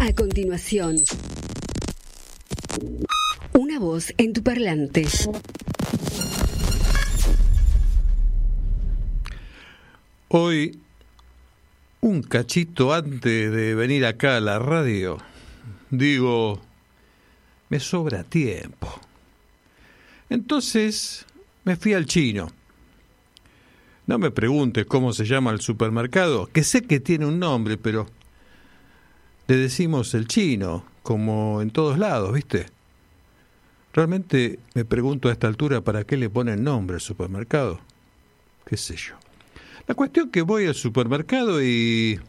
A continuación, una voz en tu parlante. Hoy, un cachito antes de venir acá a la radio, digo, me sobra tiempo. Entonces me fui al chino. No me preguntes cómo se llama el supermercado, que sé que tiene un nombre, pero le decimos el chino, como en todos lados, ¿viste? Realmente me pregunto a esta altura para qué le ponen nombre al supermercado. ¿Qué sé yo? La cuestión que voy al supermercado y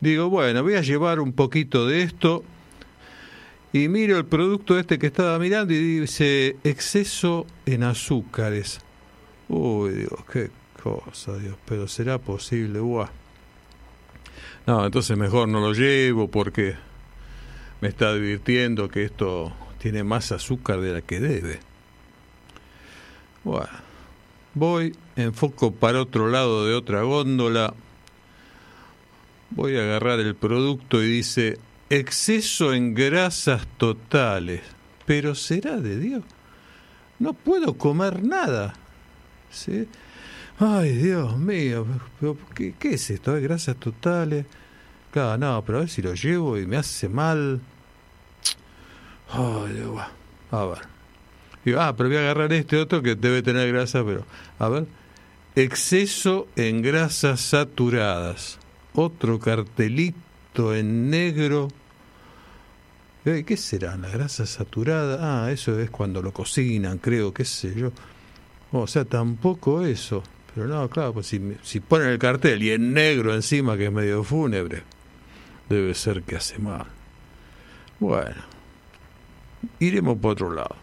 digo, bueno, voy a llevar un poquito de esto y miro el producto este que estaba mirando y dice exceso en azúcares. Uy, digo, qué cosa, Dios, pero será posible, buah. No, entonces mejor no lo llevo porque me está advirtiendo que esto tiene más azúcar de la que debe. Bueno, voy, enfoco para otro lado de otra góndola, voy a agarrar el producto y dice exceso en grasas totales. Pero será de Dios. No puedo comer nada. ¿Sí? Ay, Dios mío, ¿qué, qué es esto? ¿Hay grasas totales? Claro, no, pero a ver si lo llevo y me hace mal. Ay, Dios, a ver. Ah, pero voy a agarrar este otro que debe tener grasa, pero. A ver. Exceso en grasas saturadas. Otro cartelito en negro. ¿Qué será? ¿La grasa saturada? Ah, eso es cuando lo cocinan, creo, qué sé yo. O sea, tampoco eso. Pero no, claro, pues si, si ponen el cartel y en negro encima, que es medio fúnebre, debe ser que hace mal. Bueno, iremos por otro lado.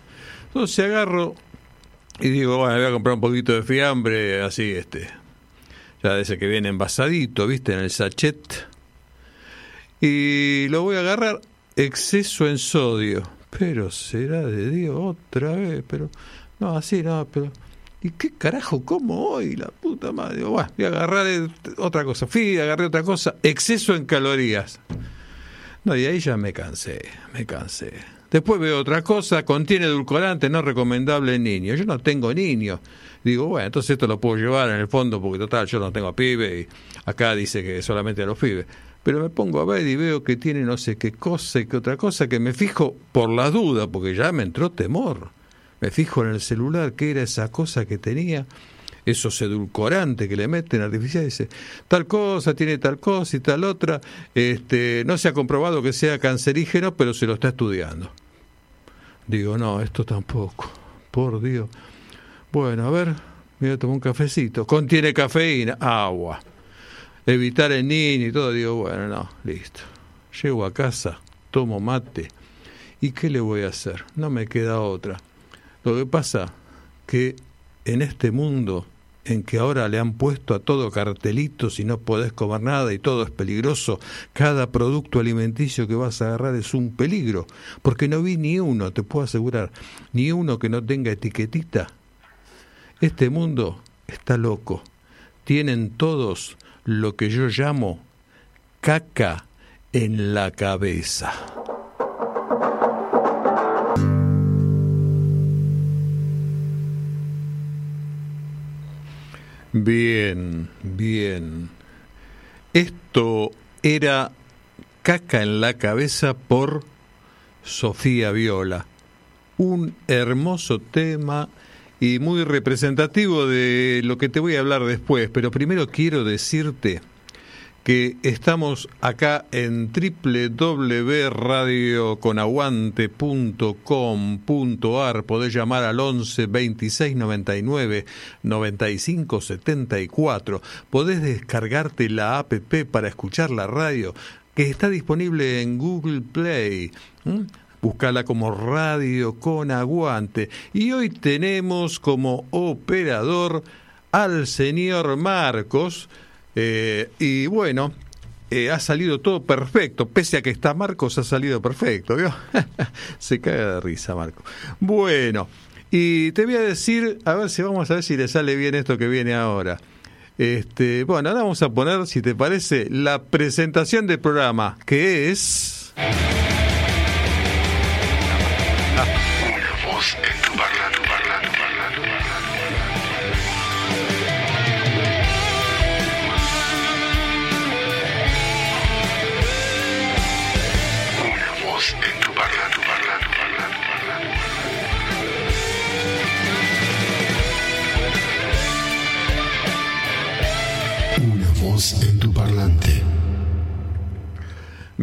Entonces agarro y digo, bueno, voy a comprar un poquito de fiambre, así, este, ya de ese que viene envasadito, viste, en el sachet. Y lo voy a agarrar exceso en sodio. Pero será de Dios otra vez, pero no, así no, pero ¿Y qué carajo como hoy? La puta madre. Bueno, voy a agarrar otra cosa. Fui, agarré otra cosa. Exceso en calorías. No, y ahí ya me cansé, me cansé. Después veo otra cosa, contiene edulcorante, no recomendable en niños. Yo no tengo niños. Digo, bueno, entonces esto lo puedo llevar en el fondo porque total, yo no tengo pibe y acá dice que solamente a los pibes. Pero me pongo a ver y veo que tiene no sé qué cosa y qué otra cosa que me fijo por la duda porque ya me entró temor me fijo en el celular qué era esa cosa que tenía, esos edulcorantes que le meten artificial, dice, tal cosa tiene tal cosa y tal otra, este, no se ha comprobado que sea cancerígeno, pero se lo está estudiando. Digo, no, esto tampoco, por Dios. Bueno, a ver, me voy a tomar un cafecito. Contiene cafeína, agua. Evitar el niño y todo. Digo, bueno, no, listo. Llego a casa, tomo mate. ¿Y qué le voy a hacer? No me queda otra. Lo que pasa que en este mundo en que ahora le han puesto a todo cartelitos y no podés comer nada y todo es peligroso, cada producto alimenticio que vas a agarrar es un peligro, porque no vi ni uno, te puedo asegurar, ni uno que no tenga etiquetita. Este mundo está loco. Tienen todos lo que yo llamo caca en la cabeza. Bien, bien. Esto era Caca en la cabeza por Sofía Viola. Un hermoso tema y muy representativo de lo que te voy a hablar después, pero primero quiero decirte que estamos acá en www.radioconaguante.com.ar. Podés llamar al 11 26 99 95 74. Podés descargarte la app para escuchar la radio que está disponible en Google Play. Búscala como Radio con Aguante. Y hoy tenemos como operador al señor Marcos eh, y bueno, eh, ha salido todo perfecto, pese a que está Marcos, ha salido perfecto, ¿vio? Se caga de risa, Marco. Bueno, y te voy a decir, a ver si vamos a ver si le sale bien esto que viene ahora. Este, bueno, ahora vamos a poner, si te parece, la presentación del programa, que es... Una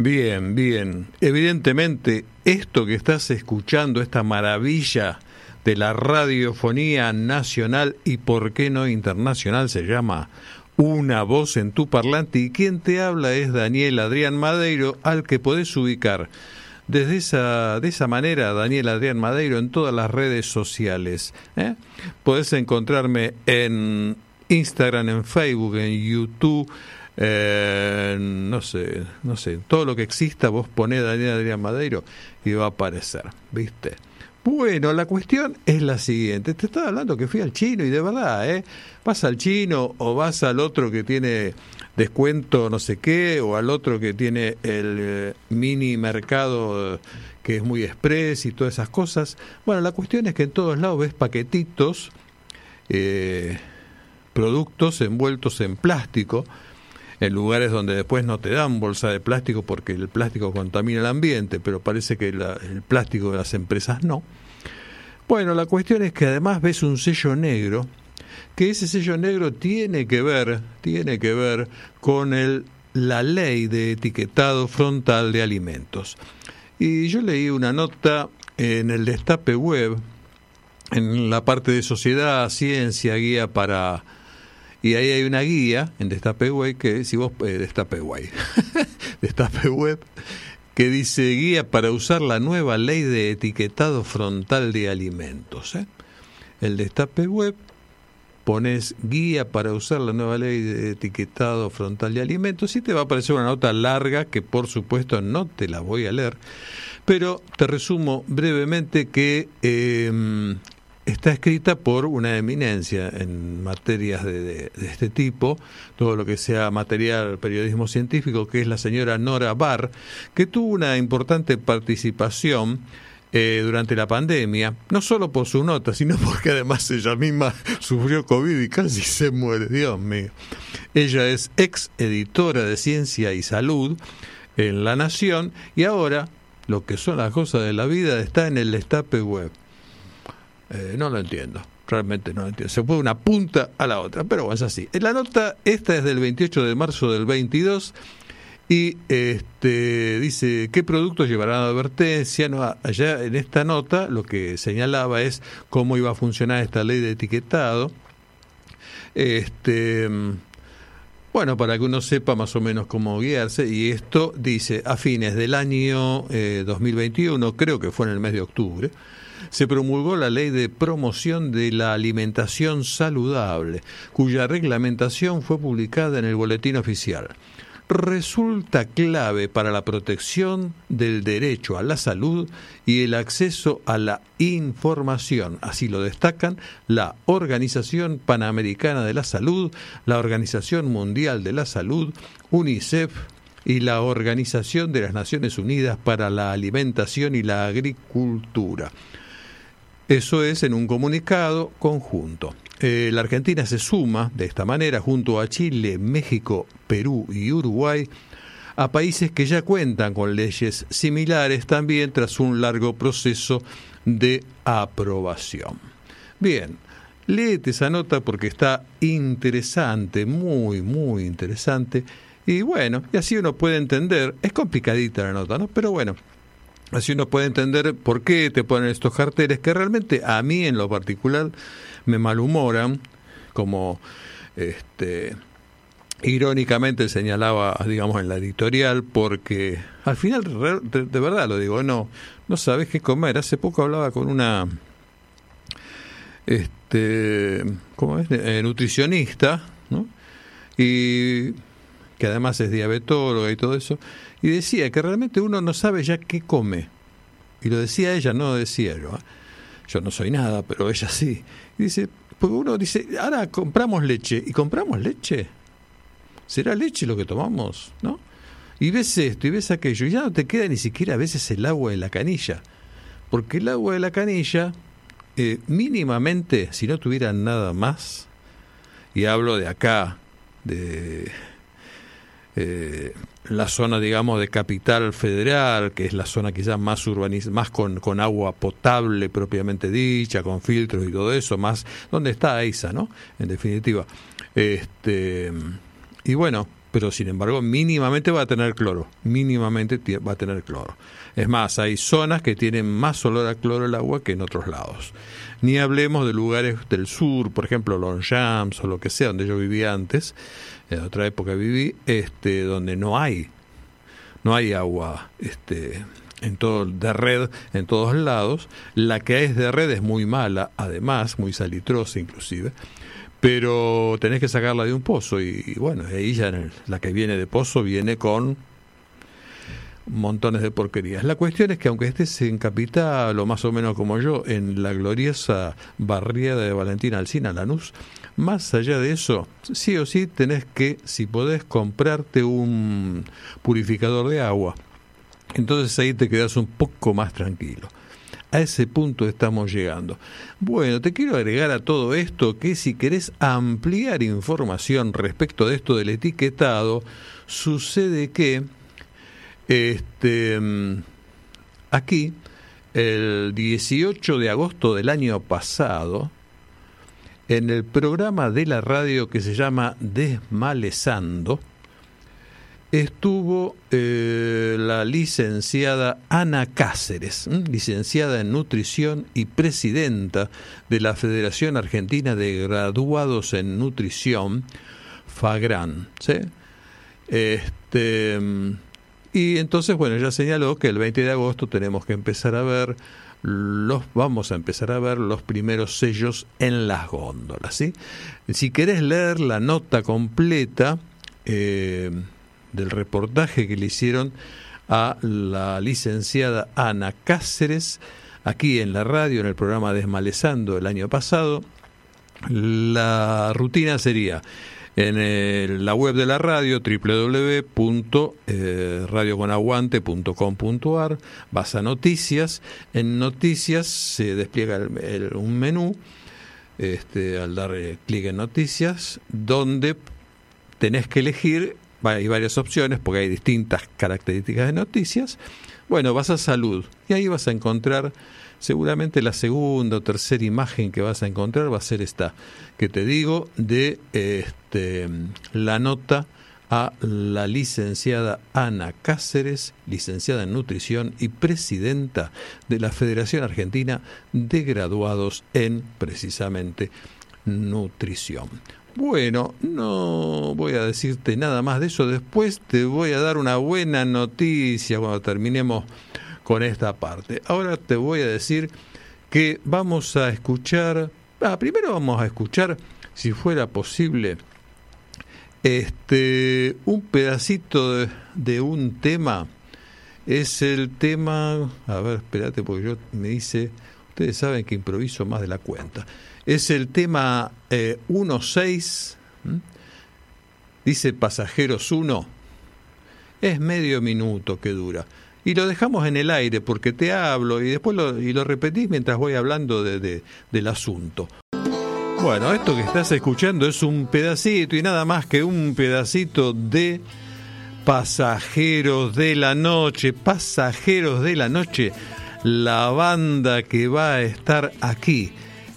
Bien, bien. Evidentemente, esto que estás escuchando, esta maravilla de la radiofonía nacional y por qué no internacional, se llama Una voz en tu parlante. Y quien te habla es Daniel Adrián Madeiro, al que podés ubicar desde esa, de esa manera, Daniel Adrián Madeiro, en todas las redes sociales. ¿eh? Podés encontrarme en Instagram, en Facebook, en YouTube. Eh, no sé, no sé, todo lo que exista, vos ponés Daniel Adrián Madeiro y va a aparecer, ¿viste? Bueno, la cuestión es la siguiente. Te estaba hablando que fui al chino y de verdad, ¿eh? Vas al chino o vas al otro que tiene descuento no sé qué o al otro que tiene el eh, mini mercado eh, que es muy express y todas esas cosas. Bueno, la cuestión es que en todos lados ves paquetitos, eh, productos envueltos en plástico, en lugares donde después no te dan bolsa de plástico porque el plástico contamina el ambiente, pero parece que el plástico de las empresas no. Bueno, la cuestión es que además ves un sello negro, que ese sello negro tiene que ver, tiene que ver con el, la ley de etiquetado frontal de alimentos. Y yo leí una nota en el Destape Web, en la parte de sociedad, ciencia, guía para y ahí hay una guía en Destape Web que si vos eh, Destape Web, Destape Web que dice guía para usar la nueva ley de etiquetado frontal de alimentos. ¿eh? El Destape Web pones guía para usar la nueva ley de etiquetado frontal de alimentos y te va a aparecer una nota larga que por supuesto no te la voy a leer, pero te resumo brevemente que eh, está escrita por una eminencia en materias de, de, este tipo, todo lo que sea material periodismo científico, que es la señora Nora Barr, que tuvo una importante participación eh, durante la pandemia, no solo por su nota, sino porque además ella misma sufrió COVID y casi se muere, Dios mío. Ella es ex editora de Ciencia y Salud en La Nación y ahora lo que son las cosas de la vida está en el destape web. Eh, no lo entiendo, realmente no lo entiendo. Se fue una punta a la otra, pero bueno, es así. La nota, esta es del 28 de marzo del 22 y este dice qué productos llevarán advertencia no allá en esta nota lo que señalaba es cómo iba a funcionar esta ley de etiquetado este bueno para que uno sepa más o menos cómo guiarse y esto dice a fines del año eh, 2021 creo que fue en el mes de octubre se promulgó la ley de promoción de la alimentación saludable cuya reglamentación fue publicada en el boletín oficial resulta clave para la protección del derecho a la salud y el acceso a la información. Así lo destacan la Organización Panamericana de la Salud, la Organización Mundial de la Salud, UNICEF y la Organización de las Naciones Unidas para la Alimentación y la Agricultura. Eso es en un comunicado conjunto. Eh, la Argentina se suma de esta manera junto a Chile, México, Perú y Uruguay a países que ya cuentan con leyes similares también tras un largo proceso de aprobación. Bien, léete esa nota porque está interesante, muy, muy interesante. Y bueno, y así uno puede entender, es complicadita la nota, ¿no? Pero bueno, Así uno puede entender por qué te ponen estos carteles que realmente a mí en lo particular me malhumoran, como este irónicamente señalaba, digamos, en la editorial, porque al final, de, verdad lo digo, no, no sabes qué comer. Hace poco hablaba con una este, ¿cómo es? Eh, nutricionista, ¿no? Y que además es diabetóloga y todo eso, y decía que realmente uno no sabe ya qué come. Y lo decía ella, no lo decía yo. ¿eh? Yo no soy nada, pero ella sí. Y dice, porque uno dice, ahora compramos leche, ¿y compramos leche? ¿Será leche lo que tomamos? ¿No? Y ves esto y ves aquello, y ya no te queda ni siquiera a veces el agua de la canilla. Porque el agua de la canilla, eh, mínimamente, si no tuviera nada más, y hablo de acá, de eh, la zona, digamos, de capital federal, que es la zona quizás más urbanizada, más con, con agua potable propiamente dicha, con filtros y todo eso, más donde está EISA, ¿no? En definitiva. Este, y bueno, pero sin embargo, mínimamente va a tener cloro, mínimamente va a tener cloro. Es más, hay zonas que tienen más olor a cloro el agua que en otros lados. Ni hablemos de lugares del sur, por ejemplo, Longchamps o lo que sea, donde yo vivía antes, en otra época viví, este, donde no hay, no hay agua, este, en todo de red en todos lados. La que es de red es muy mala, además, muy salitrosa inclusive. Pero tenés que sacarla de un pozo y, bueno, ahí ya la que viene de pozo viene con montones de porquerías. La cuestión es que aunque estés en capital o más o menos como yo, en la gloriosa barriada de Valentina Alcina, Lanús, más allá de eso, sí o sí tenés que, si podés, comprarte un purificador de agua. Entonces ahí te quedas un poco más tranquilo. A ese punto estamos llegando. Bueno, te quiero agregar a todo esto que si querés ampliar información respecto de esto del etiquetado, sucede que este, mm, aquí, el 18 de agosto del año pasado, en el programa de la radio que se llama Desmalezando, estuvo eh, la licenciada Ana Cáceres, licenciada en nutrición y presidenta de la Federación Argentina de Graduados en Nutrición, FAGRAN. ¿sí? Este, y entonces, bueno, ella señaló que el 20 de agosto tenemos que empezar a ver los vamos a empezar a ver los primeros sellos en las góndolas, ¿sí? Si querés leer la nota completa eh, del reportaje que le hicieron a la licenciada Ana Cáceres aquí en la radio en el programa Desmalezando el año pasado, la rutina sería en la web de la radio www.radioconaguante.com.ar vas a noticias en noticias se despliega un menú este, al dar eh, clic en noticias donde tenés que elegir hay varias opciones porque hay distintas características de noticias bueno vas a salud y ahí vas a encontrar seguramente la segunda o tercera imagen que vas a encontrar va a ser esta que te digo de este, la nota a la licenciada Ana Cáceres, licenciada en nutrición y presidenta de la Federación Argentina de Graduados en precisamente nutrición. Bueno, no voy a decirte nada más de eso. Después te voy a dar una buena noticia cuando terminemos con esta parte. Ahora te voy a decir que vamos a escuchar, ah, primero vamos a escuchar, si fuera posible, este, un pedacito de, un tema. Es el tema, a ver, espérate, porque yo me dice, ustedes saben que improviso más de la cuenta. Es el tema 1.6, eh, dice Pasajeros 1, es medio minuto que dura. Y lo dejamos en el aire porque te hablo y después lo, y lo repetís mientras voy hablando de, del asunto. Bueno, esto que estás escuchando es un pedacito y nada más que un pedacito de Pasajeros de la Noche, Pasajeros de la Noche, la banda que va a estar aquí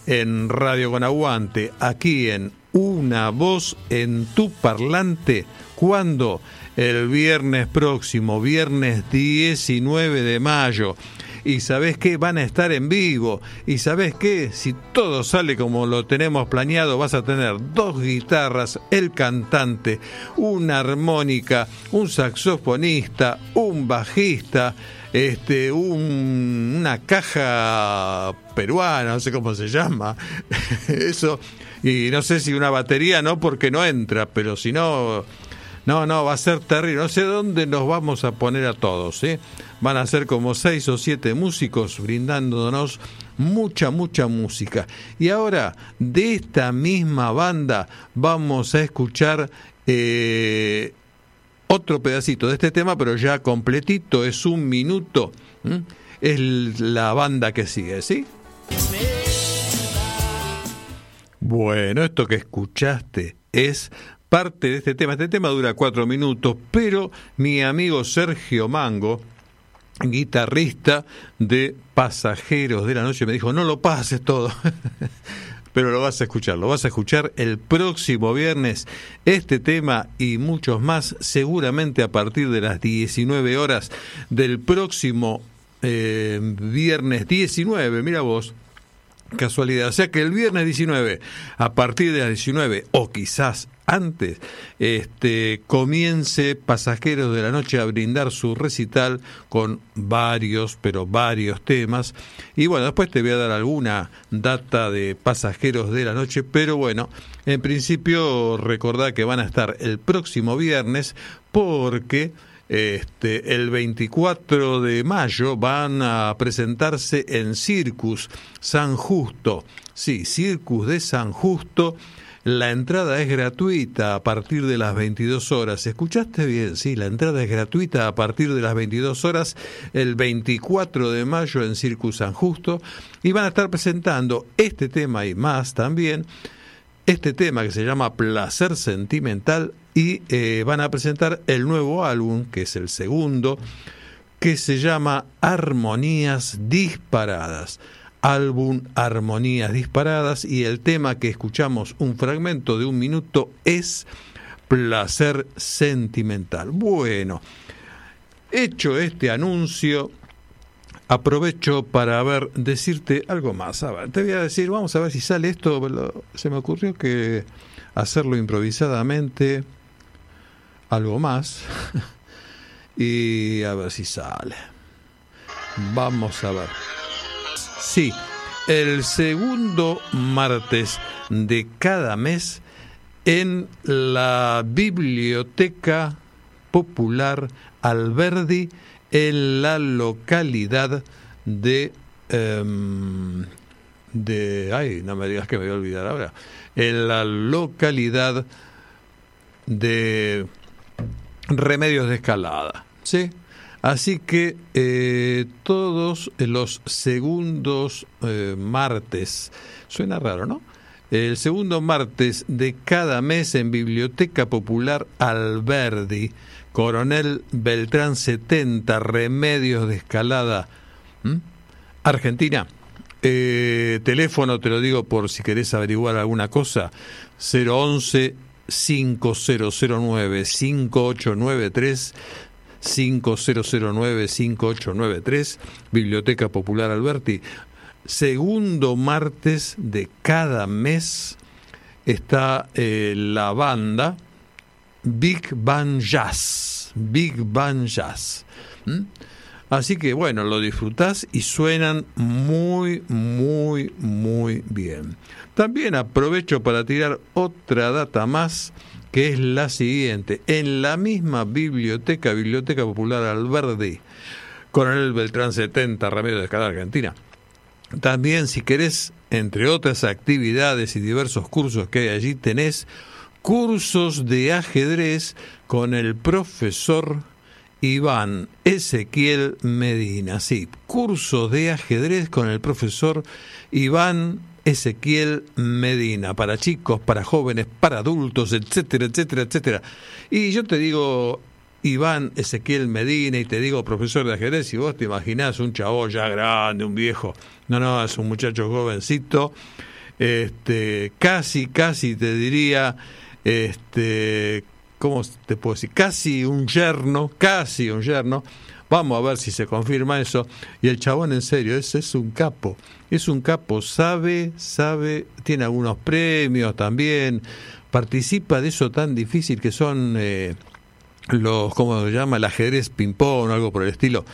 en Radio con Aguante, aquí en Una Voz en tu Parlante, cuando el viernes próximo, viernes 19 de mayo. Y sabes qué, van a estar en vivo. Y sabes qué, si todo sale como lo tenemos planeado, vas a tener dos guitarras, el cantante, una armónica, un saxofonista, un bajista, este, una caja peruana, no sé cómo se llama. Eso. Y no sé si una batería, no, porque no entra, pero si no No, no, va a ser terrible. No sé dónde nos vamos a poner a todos. ¿eh? Van a ser como seis o siete músicos brindándonos mucha, mucha música. Y ahora, de esta misma banda, vamos a escuchar eh, otro pedacito de este tema, pero ya completito, es un minuto. Es la banda que sigue, ¿sí? Bueno, esto que escuchaste es parte de este tema. Este tema dura cuatro minutos, pero mi amigo Sergio Mango, guitarrista de Pasajeros de la Noche, me dijo, no lo pases todo. pero lo vas a escuchar, lo vas a escuchar el próximo viernes. Este tema y muchos más, seguramente a partir de las 19 horas del próximo eh, viernes 19, mira vos, casualidad. O sea que el viernes 19, a partir de las 19, o quizás antes, este, comience Pasajeros de la Noche a brindar su recital con varios, pero varios temas. Y bueno, después te voy a dar alguna data de Pasajeros de la Noche, pero bueno, en principio recordad que van a estar el próximo viernes porque... Este, el 24 de mayo van a presentarse en Circus San Justo. Sí, Circus de San Justo. La entrada es gratuita a partir de las 22 horas. ¿Escuchaste bien? Sí, la entrada es gratuita a partir de las 22 horas el 24 de mayo en Circus San Justo. Y van a estar presentando este tema y más también. Este tema que se llama Placer Sentimental y eh, van a presentar el nuevo álbum, que es el segundo, que se llama Armonías Disparadas. Álbum Armonías Disparadas y el tema que escuchamos un fragmento de un minuto es Placer Sentimental. Bueno, hecho este anuncio, aprovecho para ver, decirte algo más. A ver, te voy a decir, vamos a ver si sale esto. Se me ocurrió que hacerlo improvisadamente algo más y a ver si sale. Vamos a ver. Sí, el segundo martes de cada mes en la Biblioteca Popular Alberdi en la localidad de em, de ay no me digas que me voy a olvidar ahora en la localidad de remedios de escalada. ¿sí? Así que eh, todos los segundos eh, martes, suena raro, ¿no? El segundo martes de cada mes en Biblioteca Popular Alberdi, Coronel Beltrán 70, Remedios de Escalada, Argentina. Eh, teléfono, te lo digo por si querés averiguar alguna cosa, 011 5009 5893 5009 5893 Biblioteca Popular Alberti segundo martes de cada mes está eh, la banda Big Bang Jazz Big Bang Jazz Así que bueno, lo disfrutás y suenan muy, muy, muy bien. También aprovecho para tirar otra data más, que es la siguiente. En la misma biblioteca, Biblioteca Popular Alberdi, Coronel Beltrán 70, Remedio de Escala Argentina. También, si querés, entre otras actividades y diversos cursos que hay allí, tenés cursos de ajedrez con el profesor Iván Ezequiel Medina. Sí, curso de ajedrez con el profesor Iván Ezequiel Medina, para chicos, para jóvenes, para adultos, etcétera, etcétera, etcétera. Y yo te digo, Iván Ezequiel Medina, y te digo profesor de ajedrez, y vos te imaginás un chavo ya grande, un viejo. No, no, es un muchacho jovencito, este, casi, casi te diría, este, ¿cómo te puedo decir? Casi un yerno, casi un yerno. Vamos a ver si se confirma eso. Y el chabón, en serio, ese es un capo. Es un capo, sabe, sabe, tiene algunos premios también. Participa de eso tan difícil que son eh, los, ¿cómo se llama? El ajedrez ping-pong o algo por el estilo,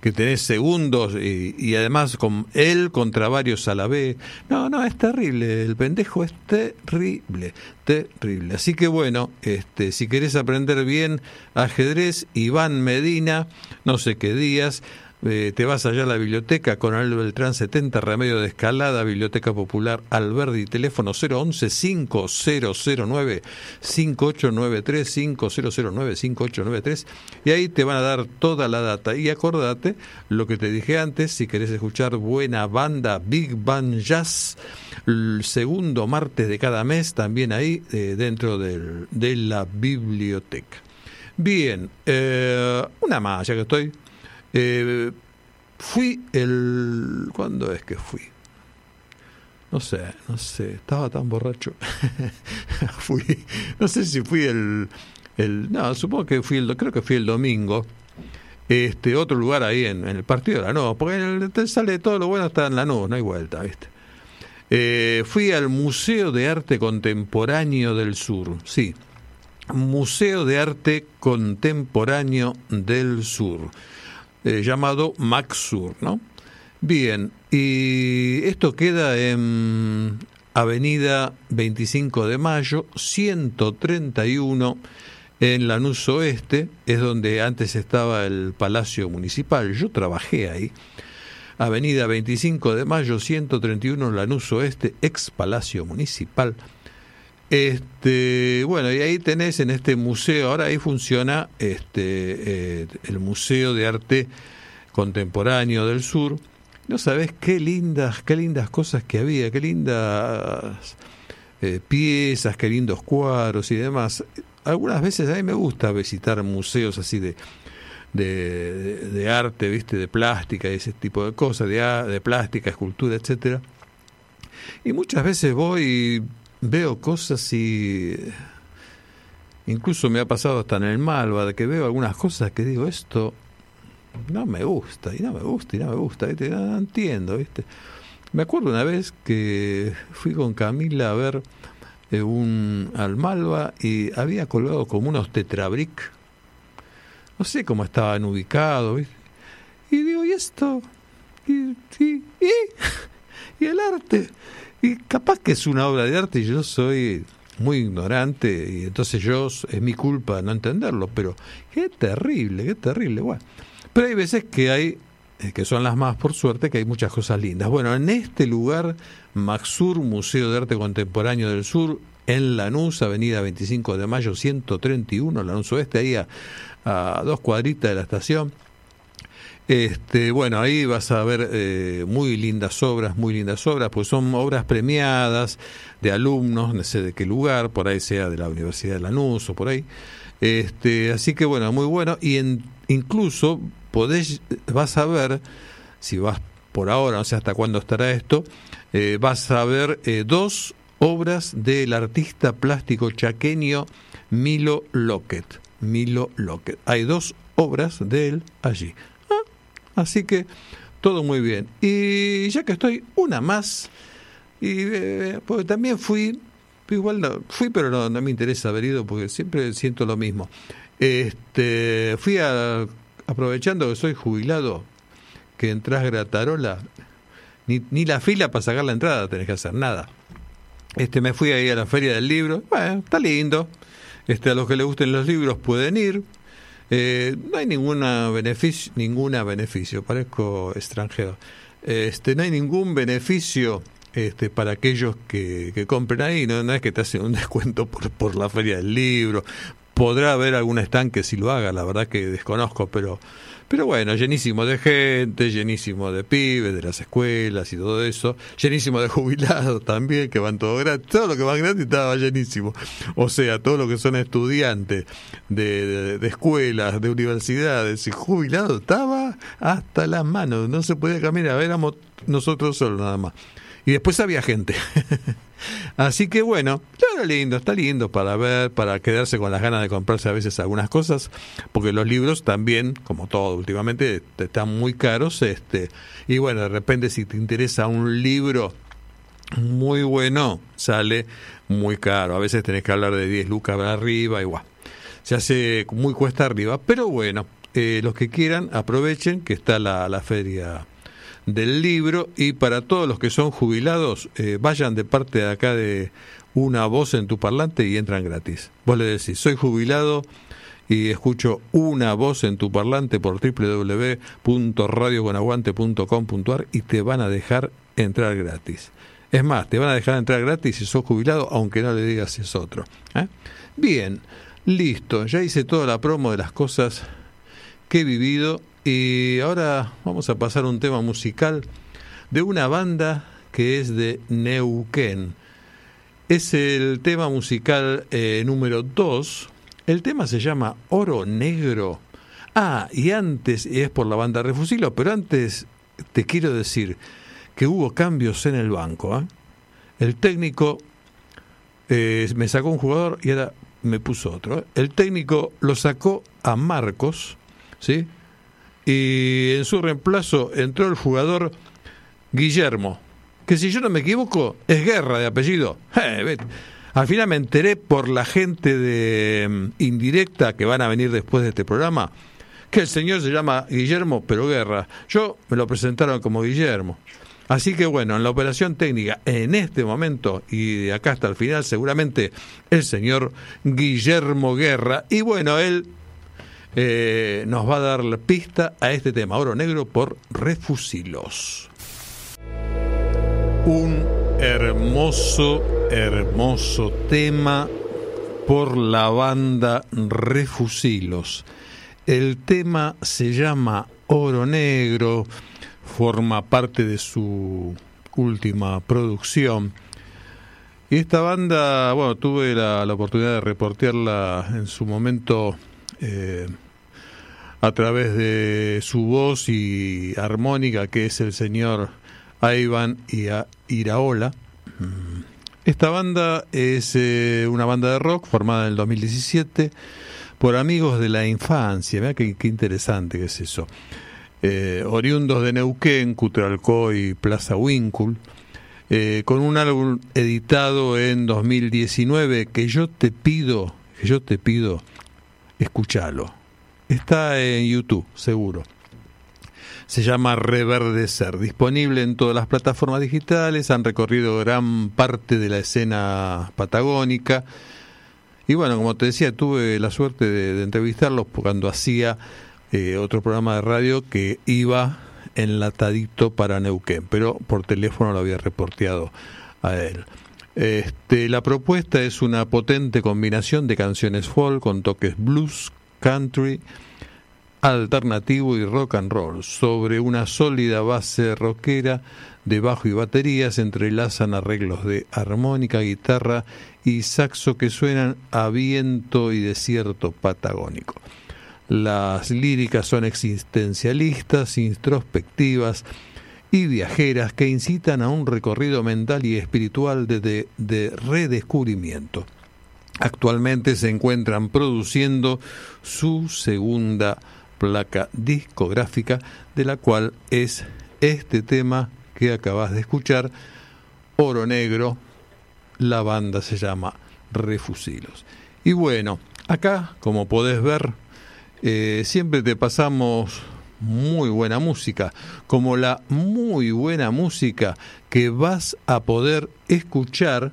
que tenés segundos y, y además con él contra varios a la vez. No, no, es terrible, el pendejo es terrible, terrible. Así que bueno, este, si querés aprender bien ajedrez, Iván Medina, no sé qué días, eh, te vas allá a la biblioteca con el Beltrán 70, Remedio de Escalada, Biblioteca Popular Alberdi, teléfono 011 5009 5893 5009 5893 y ahí te van a dar toda la data y acordate lo que te dije antes, si querés escuchar buena banda Big Band Jazz el segundo martes de cada mes también ahí eh, dentro del, de la biblioteca. Bien, eh, una más, ya que estoy. Eh, fui el... ¿Cuándo es que fui? No sé, no sé, estaba tan borracho. fui, no sé si fui el, el... No, supongo que fui el... Creo que fui el domingo. Este, otro lugar ahí en, el partido de la porque en el, te sale todo lo bueno está en la no, no hay vuelta, ¿viste? Eh, fui al Museo de Arte Contemporáneo del Sur, sí, Museo de Arte Contemporáneo del Sur eh, llamado Maxur, ¿no? Bien, y esto queda en Avenida 25 de Mayo, 131, en Lanús Oeste, es donde antes estaba el Palacio Municipal, yo trabajé ahí. Avenida 25 de Mayo, 131, Lanús Oeste, ex Palacio Municipal. Este, bueno, y ahí tenés en este museo, ahora ahí funciona este, eh, el Museo de Arte Contemporáneo del Sur. No sabés qué lindas, qué lindas cosas que había, qué lindas eh, piezas, qué lindos cuadros y demás. Algunas veces a mí me gusta visitar museos así de, de, arte, viste, de plástica y ese tipo de cosas, de, de plástica, escultura, etcétera. Y muchas veces voy veo cosas y incluso me ha pasado hasta en el Malva de que veo algunas cosas que digo esto no me gusta y no me gusta y no me gusta ¿viste? no, entiendo viste me acuerdo una vez que fui con Camila a ver eh, un al Malva y había colgado como unos tetrabric no sé cómo estaban ubicados ¿viste? y digo y esto y, y, y, y el arte y capaz que es una obra de arte y yo soy muy ignorante y entonces yo es mi culpa no entenderlo, pero qué terrible, qué terrible. Bueno, pero hay veces que hay eh, que son las más por suerte, que hay muchas cosas lindas. Bueno, en este lugar, Maxur, Museo de Arte Contemporáneo del Sur, en Lanús, Avenida 25 de Mayo 131, Lanús Oeste, ahí a, a dos cuadritas de la estación. Este, bueno, ahí vas a ver eh, muy lindas obras, muy lindas obras, pues son obras premiadas de alumnos, no sé de qué lugar, por ahí sea de la Universidad de Lanús o por ahí. Este, así que bueno, muy bueno y en, incluso podés, vas a ver, si vas por ahora, no sé hasta cuándo estará esto, eh, vas a ver eh, dos obras del artista plástico chaqueño Milo Lockett. Milo Lockett. Hay dos obras de él allí. Así que todo muy bien. Y ya que estoy, una más. Y eh, porque también fui, igual no, fui, pero no, no me interesa haber ido porque siempre siento lo mismo. Este, fui a, aprovechando que soy jubilado, que entras gratarola, ni, ni la fila para sacar la entrada tenés que hacer nada. Este, me fui ahí a la feria del libro, bueno, está lindo. Este, a los que les gusten los libros pueden ir. Eh, no hay ninguna beneficio, ninguna beneficio, parezco extranjero. Este, no hay ningún beneficio este, para aquellos que, que compren ahí, no, no es que te hacen un descuento por, por la feria del libro. Podrá haber algún estanque si lo haga, la verdad que desconozco, pero pero bueno, llenísimo de gente, llenísimo de pibes, de las escuelas y todo eso, llenísimo de jubilados también, que van todo gratis, todo lo que va gratis estaba llenísimo. O sea, todo lo que son estudiantes de, de, escuelas, de universidades y jubilados, estaba hasta las manos, no se podía caminar, éramos nosotros solos nada más. Y después había gente. Así que bueno, está lindo, está lindo para ver, para quedarse con las ganas de comprarse a veces algunas cosas, porque los libros también, como todo últimamente, están muy caros, este, y bueno, de repente si te interesa un libro muy bueno, sale muy caro. A veces tenés que hablar de 10 lucas para arriba, igual. se hace muy cuesta arriba, pero bueno, eh, los que quieran aprovechen que está la, la feria del libro y para todos los que son jubilados eh, vayan de parte de acá de una voz en tu parlante y entran gratis. Vos le decís, soy jubilado y escucho una voz en tu parlante por www.radioguanaguante.com.ar y te van a dejar entrar gratis. Es más, te van a dejar entrar gratis si sos jubilado, aunque no le digas si es otro. ¿eh? Bien, listo, ya hice toda la promo de las cosas que he vivido y ahora vamos a pasar a un tema musical de una banda que es de Neuquén. Es el tema musical eh, número 2. El tema se llama Oro Negro. Ah, y antes, y es por la banda Refusilo, pero antes te quiero decir que hubo cambios en el banco. ¿eh? El técnico eh, me sacó un jugador y ahora me puso otro. El técnico lo sacó a Marcos, ¿sí? Y en su reemplazo entró el jugador Guillermo, que si yo no me equivoco es Guerra de apellido. Eh, Al final me enteré por la gente de mm, indirecta que van a venir después de este programa que el señor se llama Guillermo pero Guerra. Yo me lo presentaron como Guillermo. Así que bueno, en la operación técnica, en este momento y de acá hasta el final, seguramente el señor Guillermo Guerra. Y bueno, él eh, nos va a dar la pista a este tema, Oro Negro por Refusilos. Un hermoso, hermoso tema por la banda Refusilos. El tema se llama Oro Negro forma parte de su última producción. Y esta banda, bueno, tuve la, oportunidad de reportearla en su momento eh, a través de su voz y armónica, que es el señor Ivan Iraola. Mm. Esta banda es eh, una banda de rock formada en el 2017 por amigos de la infancia. Mira qué, qué interesante que es eso eh, oriundos de Neuquén, Cutralcó y Plaza Winkle, eh, con un álbum editado en 2019 que yo te pido, que yo te pido, escúchalo. Está en YouTube, seguro. Se llama Reverdecer, disponible en todas las plataformas digitales, han recorrido gran parte de la escena patagónica. Y bueno, como te decía, tuve la suerte de, entrevistarlos cuando hacía eh, otro programa de radio que iba enlatadito para Neuquén, pero por teléfono lo había reporteado a él. Este, la propuesta es una potente combinación de canciones folk con toques blues, country, alternativo y rock and roll. Sobre una sólida base rockera de bajo y batería se entrelazan arreglos de armónica, guitarra y saxo que suenan a viento y desierto patagónico. Las líricas son existencialistas, introspectivas y viajeras que incitan a un recorrido mental y espiritual de, de, redescubrimiento. Actualmente se encuentran produciendo su segunda placa discográfica, de la cual es este tema que acabas de escuchar, Oro Negro, la banda se llama Refusilos. Y bueno, acá, como podés ver, eh, siempre te pasamos muy buena música, como la muy buena música que vas a poder escuchar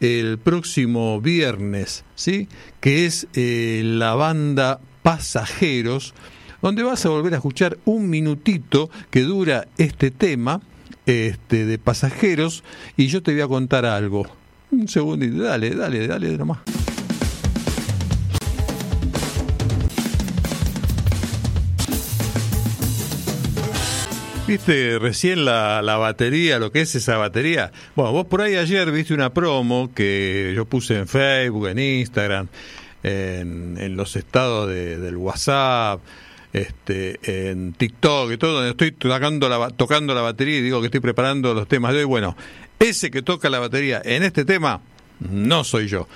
el próximo viernes, ¿sí? que es eh, la banda Pasajeros, donde vas a volver a escuchar un minutito que dura este tema este, de Pasajeros y yo te voy a contar algo. Un segundito, dale, dale, dale nomás. ¿Viste recién la, la, batería, lo que es esa batería? Bueno, vos por ahí ayer viste una promo que yo puse en Facebook, en Instagram, en, los estados de, del WhatsApp, este, en TikTok y todo, donde estoy tocando la, tocando la batería y digo que estoy preparando los temas de hoy. Bueno, ese que toca la batería en este tema no soy yo.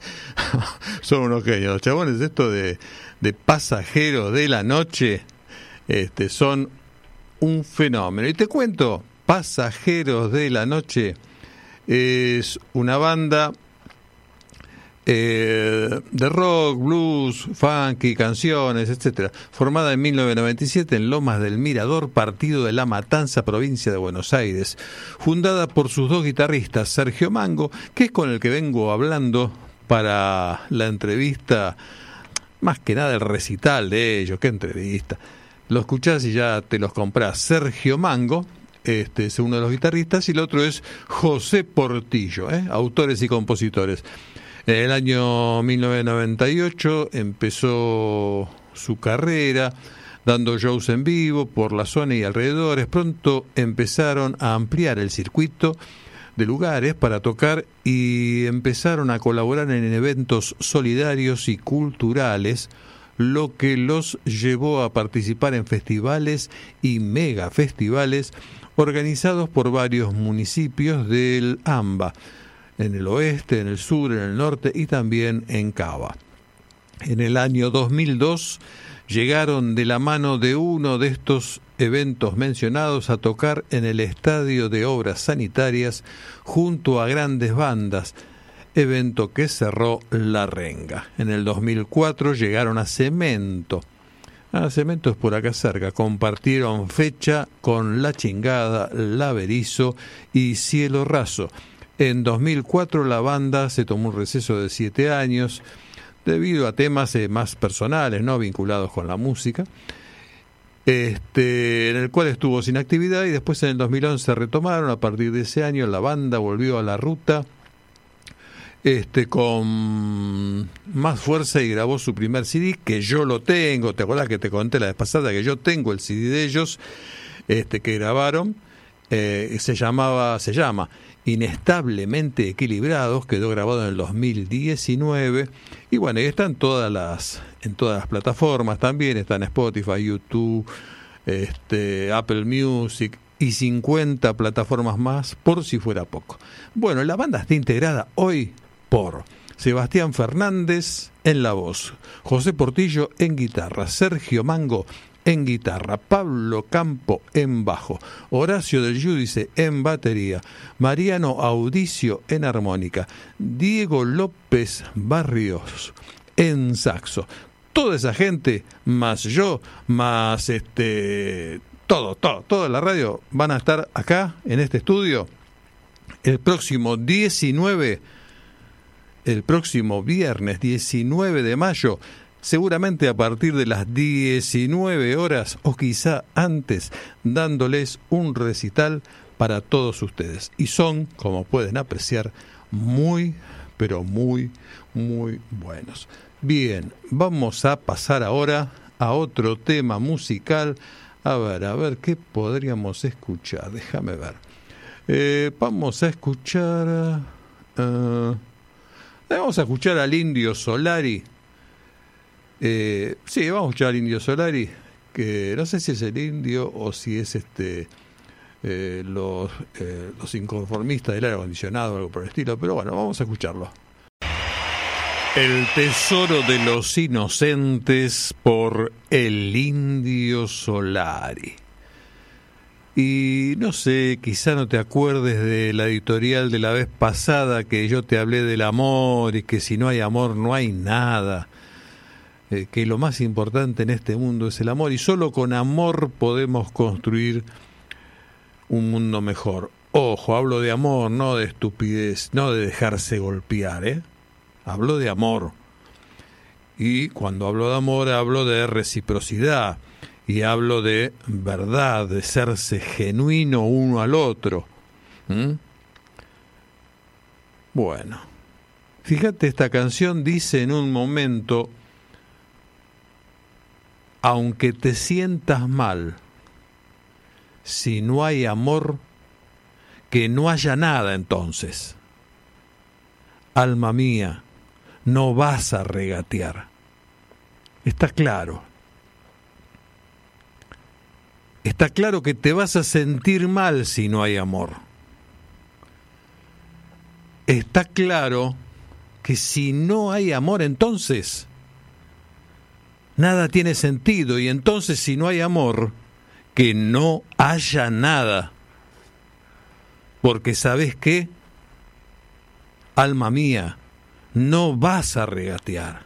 Son unos genios. Los chabones, esto de, de pasajeros de la noche, este, son un fenómeno. Y te cuento, Pasajeros de la Noche es una banda eh, de rock, blues, funky, canciones, etcétera. Formada en 1997 en Lomas del Mirador, partido de La Matanza, provincia de Buenos Aires. Fundada por sus dos guitarristas, Sergio Mango, que es con el que vengo hablando para la entrevista, más que nada el recital de ellos, qué entrevista. Lo escuchás y ya te los comprás. Sergio Mango, este es uno de los guitarristas, y el otro es José Portillo, ¿eh? autores y compositores. En el año 1998 empezó su carrera dando shows en vivo por la zona y alrededores. Pronto empezaron a ampliar el circuito de lugares para tocar y empezaron a colaborar en eventos solidarios y culturales, lo que los llevó a participar en festivales y megafestivales organizados por varios municipios del AMBA en el oeste, en el sur, en el norte y también en Cava. En el año 2002 llegaron de la mano de uno de estos eventos mencionados a tocar en el Estadio de Obras Sanitarias junto a grandes bandas, evento que cerró La Renga. En el 2004 llegaron a Cemento. A Cemento es por acá cerca. Compartieron fecha con La Chingada, La Berizo y Cielo Raso. En 2004 la banda se tomó un receso de siete años debido a temas eh, más personales, no vinculados con la música, este, en el cual estuvo sin actividad y después en el 2011 retomaron. A partir de ese año la banda volvió a la ruta este, con más fuerza y grabó su primer CD, que yo lo tengo, ¿te acuerdas que te conté la vez pasada que yo tengo el CD de ellos, este, que grabaron? Eh, se llamaba, se llama Inestablemente Equilibrados, quedó grabado en el 2019 y bueno, y están todas las, en todas las plataformas también, están Spotify, YouTube, este, Apple Music y 50 plataformas más por si fuera poco. Bueno, la banda está integrada hoy por Sebastián Fernández en la voz, José Portillo en guitarra, Sergio Mango en guitarra, Pablo Campo en bajo, Horacio del Giudice en batería, Mariano Audicio en armónica, Diego López Barrios en saxo. Toda esa gente, más yo, más este todo, todo, toda la radio van a estar acá en este estudio el próximo 19 el próximo viernes 19 de mayo seguramente a partir de las 19 horas o quizá antes, dándoles un recital para todos ustedes. Y son, como pueden apreciar, muy, pero muy, muy buenos. Bien, vamos a pasar ahora a otro tema musical. A ver, a ver, ¿qué podríamos escuchar? Déjame ver. Eh, vamos a escuchar... Uh, vamos a escuchar al indio Solari eh, sí, vamos a escuchar al Indio Solari, que no sé si es el indio o si es este eh, los, eh, los inconformistas del aire acondicionado o algo por el estilo, pero bueno, vamos a escucharlo. El tesoro de los inocentes por el Indio Solari. Y no sé, quizá no te acuerdes de la editorial de la vez pasada que yo te hablé del amor y que si no hay amor no hay nada. Eh, que lo más importante en este mundo es el amor y solo con amor podemos construir un mundo mejor. Ojo, hablo de amor, no de estupidez, no de dejarse golpear, ¿eh? Hablo de amor. Y cuando hablo de amor hablo de reciprocidad y hablo de verdad, de serse genuino uno al otro. Bueno, fíjate, esta canción dice en un momento, aunque te sientas mal, si no hay amor, que no haya nada entonces. Alma mía, no vas a regatear. Está claro. Está claro que te vas a sentir mal si no hay amor. Está claro que si no hay amor entonces nada tiene sentido y entonces si no hay amor, que no haya nada. Porque sabes qué, alma mía, no vas a regatear.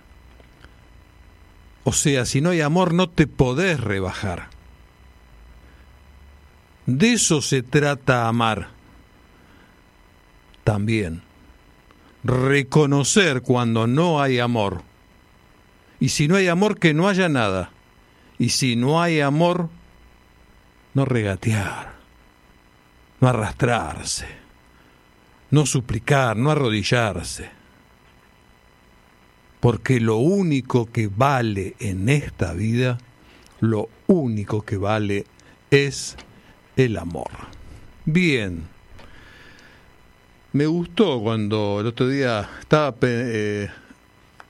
O sea, si no hay amor no te podés rebajar. De eso se trata amar. También. Reconocer cuando no hay amor. Y si no hay amor, que no haya nada. Y si no hay amor, no regatear, no arrastrarse, no suplicar, no arrodillarse. Porque lo único que vale en esta vida, lo único que vale es el amor. Bien. Me gustó cuando el otro día estaba eh,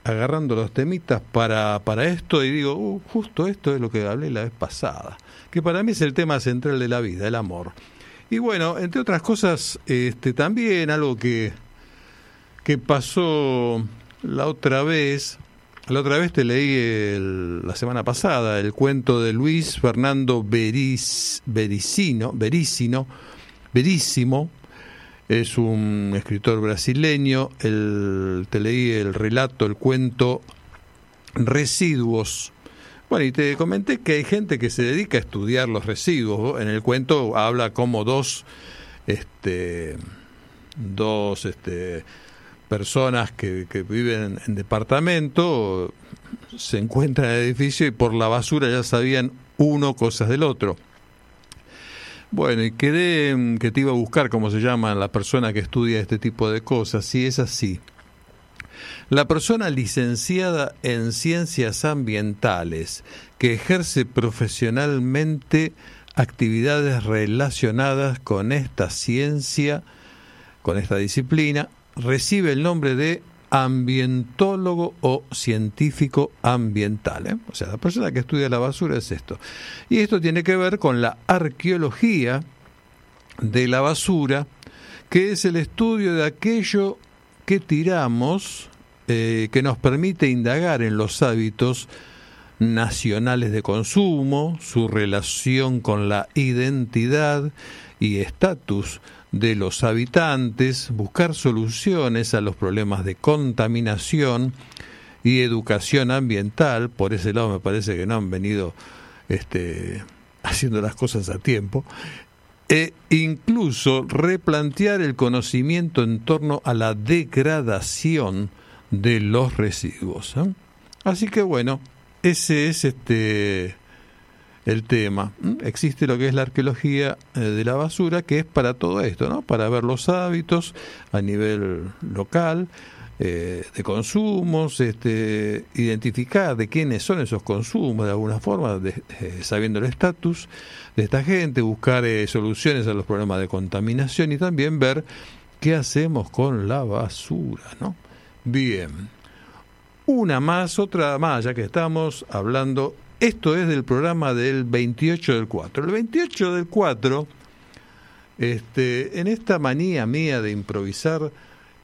agarrando los temitas para, para esto y digo, uh, justo esto es lo que hablé la vez pasada, que para mí es el tema central de la vida, el amor. Y bueno, entre otras cosas, este, también algo que, que pasó la otra vez, la otra vez te leí la semana pasada el cuento de Luis Fernando Beris, Bericino, Bericino, Verísimo, es un escritor brasileño, el, te leí el relato, el cuento Residuos. Bueno, y te comenté que hay gente que se dedica a estudiar los residuos. En el cuento habla como dos, este, dos, este, personas que, que viven en departamento se encuentran en el edificio y por la basura ya sabían uno cosas del otro. Bueno, y quedé que te iba a buscar cómo se llama la persona que estudia este tipo de cosas, si es así. La persona licenciada en ciencias ambientales que ejerce profesionalmente actividades relacionadas con esta ciencia, con esta disciplina, recibe el nombre de ambientólogo o científico ambiental. ¿eh? O sea, la persona que estudia la basura es esto. Y esto tiene que ver con la arqueología de la basura, que es el estudio de aquello que tiramos, eh, que nos permite indagar en los hábitos nacionales de consumo, su relación con la identidad y estatus de los habitantes, buscar soluciones a los problemas de contaminación y educación ambiental. Por ese lado me parece que no han venido este, haciendo las cosas a tiempo. E incluso replantear el conocimiento en torno a la degradación de los residuos. ¿eh? Así que bueno, ese es este el tema. Existe lo que es la arqueología eh, de la basura, que es para todo esto, ¿no? Para ver los hábitos a nivel local, eh, de consumos, este, identificar de quiénes son esos consumos de alguna forma, eh, sabiendo el estatus de esta gente, buscar soluciones a los problemas de contaminación y también ver qué hacemos con la basura, ¿no? Bien. Una más, otra más, ya que estamos hablando esto es del programa del 28 del 4. El 28 del 4, este, en esta manía mía de improvisar,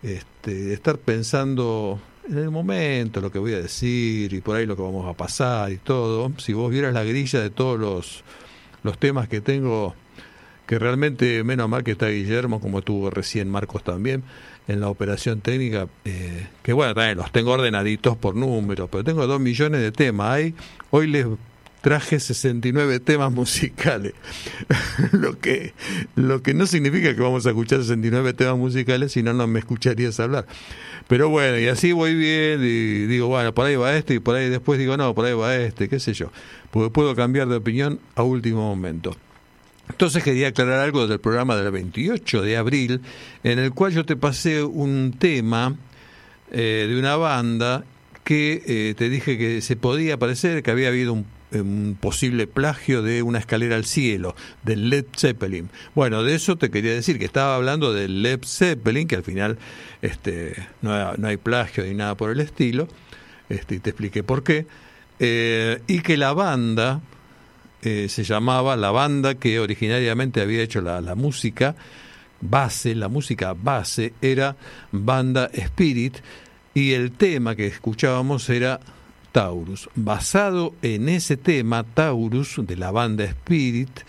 este, de estar pensando en el momento, lo que voy a decir y por ahí lo que vamos a pasar y todo, si vos vieras la grilla de todos los, los temas que tengo, que realmente, menos mal que está Guillermo, como tuvo recién Marcos también, en la operación técnica, eh, que bueno, también los tengo ordenaditos por números, pero tengo dos millones de temas. Hay, hoy les traje 69 temas musicales, lo, que, lo que no significa que vamos a escuchar 69 temas musicales, si no, no me escucharías hablar. Pero bueno, y así voy bien y digo, bueno, por ahí va este y por ahí después digo, no, por ahí va este, qué sé yo, porque puedo cambiar de opinión a último momento. Entonces quería aclarar algo del programa del 28 de abril, en el cual yo te pasé un tema eh, de una banda que eh, te dije que se podía parecer que había habido un, posible plagio de una escalera al cielo, del Led Zeppelin. Bueno, de eso te quería decir, que estaba hablando del Led Zeppelin, que al final este, no hay plagio ni nada por el estilo, este, y te expliqué por qué, eh, y que la banda eh, se llamaba la banda que originariamente había hecho la, la, música base, la música base era Banda Spirit y el tema que escuchábamos era Taurus. Basado en ese tema, Taurus, de la banda Spirit,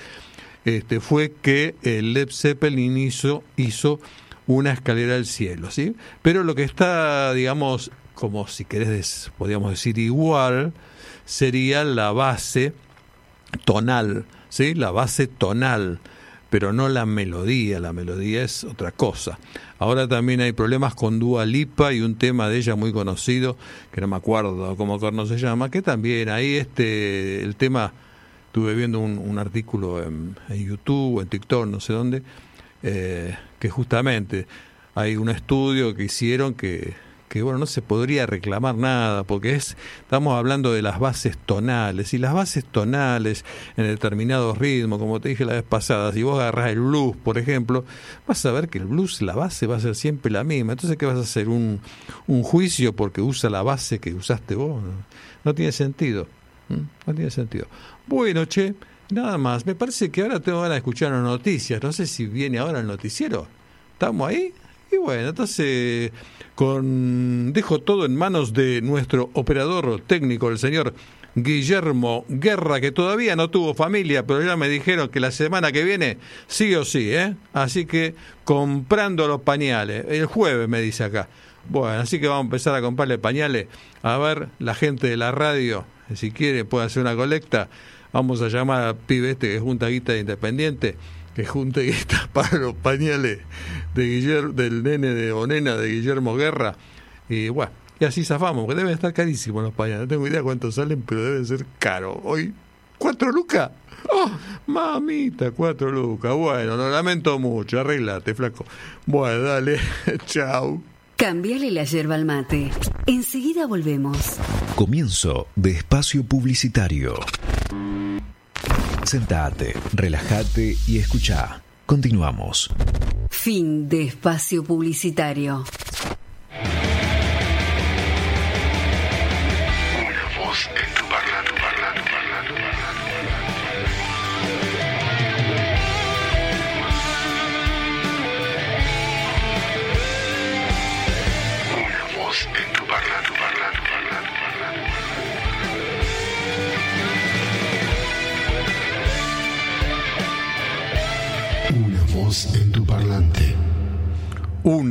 este, fue que Led Zeppelin hizo, hizo una escalera al cielo, ¿sí? Pero lo que está, digamos, como si querés, podríamos decir igual, sería la base tonal, ¿sí? La base tonal, pero no la melodía, la melodía es otra cosa. Ahora también hay problemas con Dua Lipa y un tema de ella muy conocido, que no me acuerdo cómo corno se llama, que también ahí este, el tema, estuve viendo un, artículo en, YouTube, en TikTok, no sé dónde, eh, que justamente hay un estudio que hicieron que que bueno, no se podría reclamar nada, porque es, estamos hablando de las bases tonales, y las bases tonales en determinados ritmos, como te dije la vez pasada, si vos agarrás el blues, por ejemplo, vas a ver que el blues, la base va a ser siempre la misma. Entonces, ¿qué vas a hacer? ¿Un, un juicio porque usa la base que usaste vos? No, tiene sentido. No tiene sentido. Bueno, che, nada más. Me parece que ahora tengo ganas de escuchar las noticias. No sé si viene ahora el noticiero. ¿Estamos ahí? Y bueno, entonces con dejo todo en manos de nuestro operador técnico, el señor Guillermo Guerra, que todavía no tuvo familia, pero ya me dijeron que la semana que viene sí o sí, ¿eh? Así que comprando los pañales, el jueves me dice acá. Bueno, así que vamos a empezar a comprarle pañales. A ver, la gente de la radio, si quiere, puede hacer una colecta. Vamos a llamar a pibe este que junta guita de independiente que junte guita para los pañales de Guillermo, del nene de o nena de Guillermo Guerra. Y bueno, y así zafamos, porque deben estar carísimos los pañales. No tengo idea cuántos salen, pero deben ser caros. Hoy, ¿cuatro lucas? ¡Oh, mamita, cuatro lucas! Bueno, lo lamento mucho, arreglate, flaco. Bueno, dale, chao. Cambiale la yerba al mate. Enseguida volvemos. Comienzo de espacio publicitario. Sentate, relájate y escucha. Continuamos. Fin de espacio publicitario.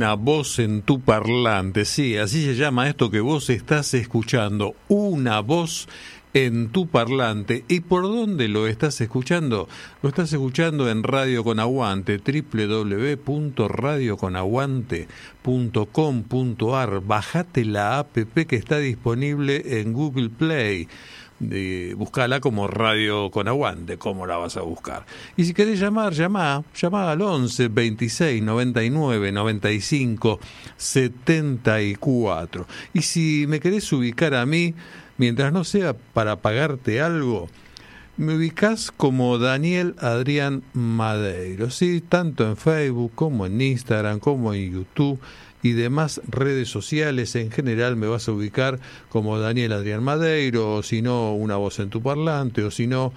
Una voz en tu parlante, sí, así se llama esto que vos estás escuchando, una voz en tu parlante. ¿Y por dónde lo estás escuchando? Lo estás escuchando en Radio Con Aguante, www.radioconaguante.com.ar. Bajate la app que está disponible en Google Play de buscala como Radio con Aguante, ¿cómo la vas a buscar? Y si querés llamar, llama, llama al 11 26 99 95 74. Y si me querés ubicar a mí, mientras no sea para pagarte algo, me ubicás como Daniel Adrián Madeiro, sí, tanto en Facebook como en Instagram, como en YouTube y demás redes sociales en general me vas a ubicar como Daniel Adrián Madeiro, o si no, una voz en tu parlante, o si no,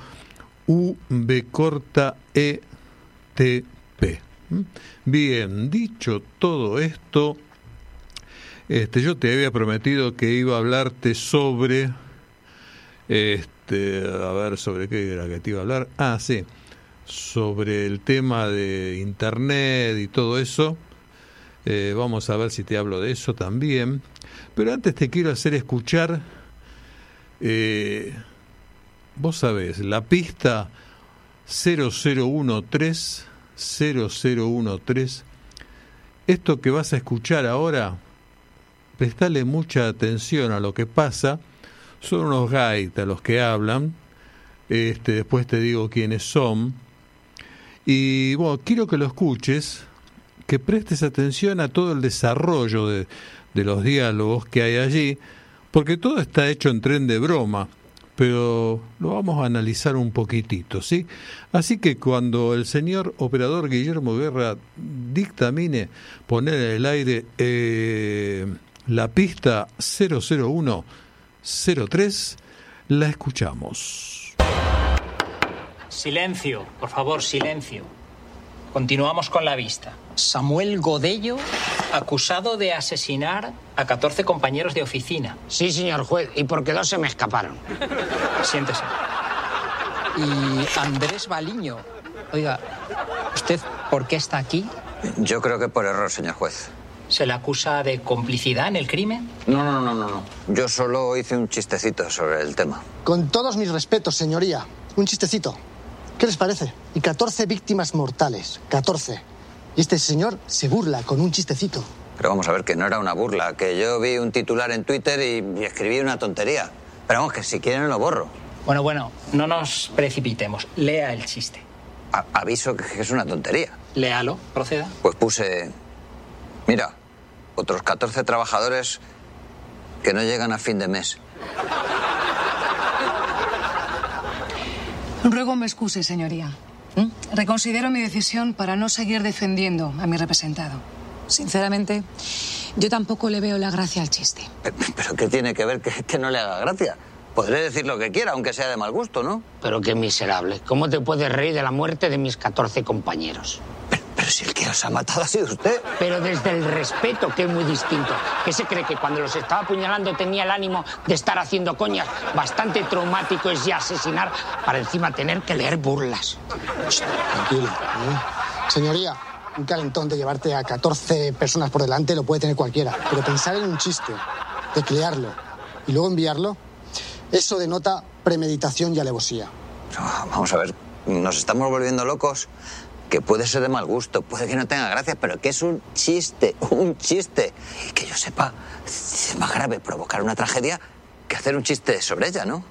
UB corta ETP. Bien, dicho todo esto, este, yo te había prometido que iba a hablarte sobre, este, a ver, sobre qué era que te iba a hablar. Ah, sí, sobre el tema de Internet y todo eso. Eh, vamos a ver si te hablo de eso también. Pero antes te quiero hacer escuchar, eh, vos sabés, la pista 0013, 0013. Esto que vas a escuchar ahora, prestale mucha atención a lo que pasa. Son unos gaitas los que hablan. Este, después te digo quiénes son. Y bueno, quiero que lo escuches que prestes atención a todo el desarrollo de, los diálogos que hay allí, porque todo está hecho en tren de broma, pero lo vamos a analizar un poquitito, ¿sí? Así que cuando el señor operador Guillermo Guerra dictamine poner en el aire eh, la pista 00103, la escuchamos. Silencio, por favor, silencio. Continuamos con la vista. Samuel Godello, acusado de asesinar a 14 compañeros de oficina. Sí, señor juez, y porque dos se me escaparon. Siéntese. Y Andrés Baliño. Oiga, ¿usted por qué está aquí? Yo creo que por error, señor juez. ¿Se le acusa de complicidad en el crimen? No, no, no, no, no. Yo solo hice un chistecito sobre el tema. Con todos mis respetos, señoría. Un chistecito. ¿Qué les parece? Y 14 víctimas mortales. 14. Y este señor se burla con un chistecito. Pero vamos a ver que no era una burla, que yo vi un titular en Twitter y, y escribí una tontería. Pero vamos, que si quieren lo borro. Bueno, bueno, no nos precipitemos. Lea el chiste. A- aviso que, que es una tontería. Léalo, proceda. Pues puse, mira, otros 14 trabajadores que no llegan a fin de mes. Ruego me excuse, señoría. ¿Mm? Reconsidero mi decisión para no seguir defendiendo a mi representado. Sinceramente, yo tampoco le veo la gracia al chiste. Pero, pero ¿qué tiene que ver que, que no le haga gracia? Podré decir lo que quiera, aunque sea de mal gusto, ¿no? Pero qué miserable. ¿Cómo te puedes reír de la muerte de mis 14 compañeros? Pero si el que los ha matado ha sido usted. Pero desde el respeto, que es muy distinto. ¿Qué se cree que cuando los estaba apuñalando tenía el ánimo de estar haciendo coñas? Bastante traumático es ya asesinar para encima tener que leer burlas. Tranquilo. ¿eh? Señoría, un calentón de llevarte a 14 personas por delante lo puede tener cualquiera. Pero pensar en un chiste, teclearlo y luego enviarlo, eso denota premeditación y alevosía. No, vamos a ver, nos estamos volviendo locos. Que puede ser de mal gusto, puede que no tenga gracia, pero que es un chiste, un chiste. Y que yo sepa, es más grave provocar una tragedia que hacer un chiste sobre ella, ¿no?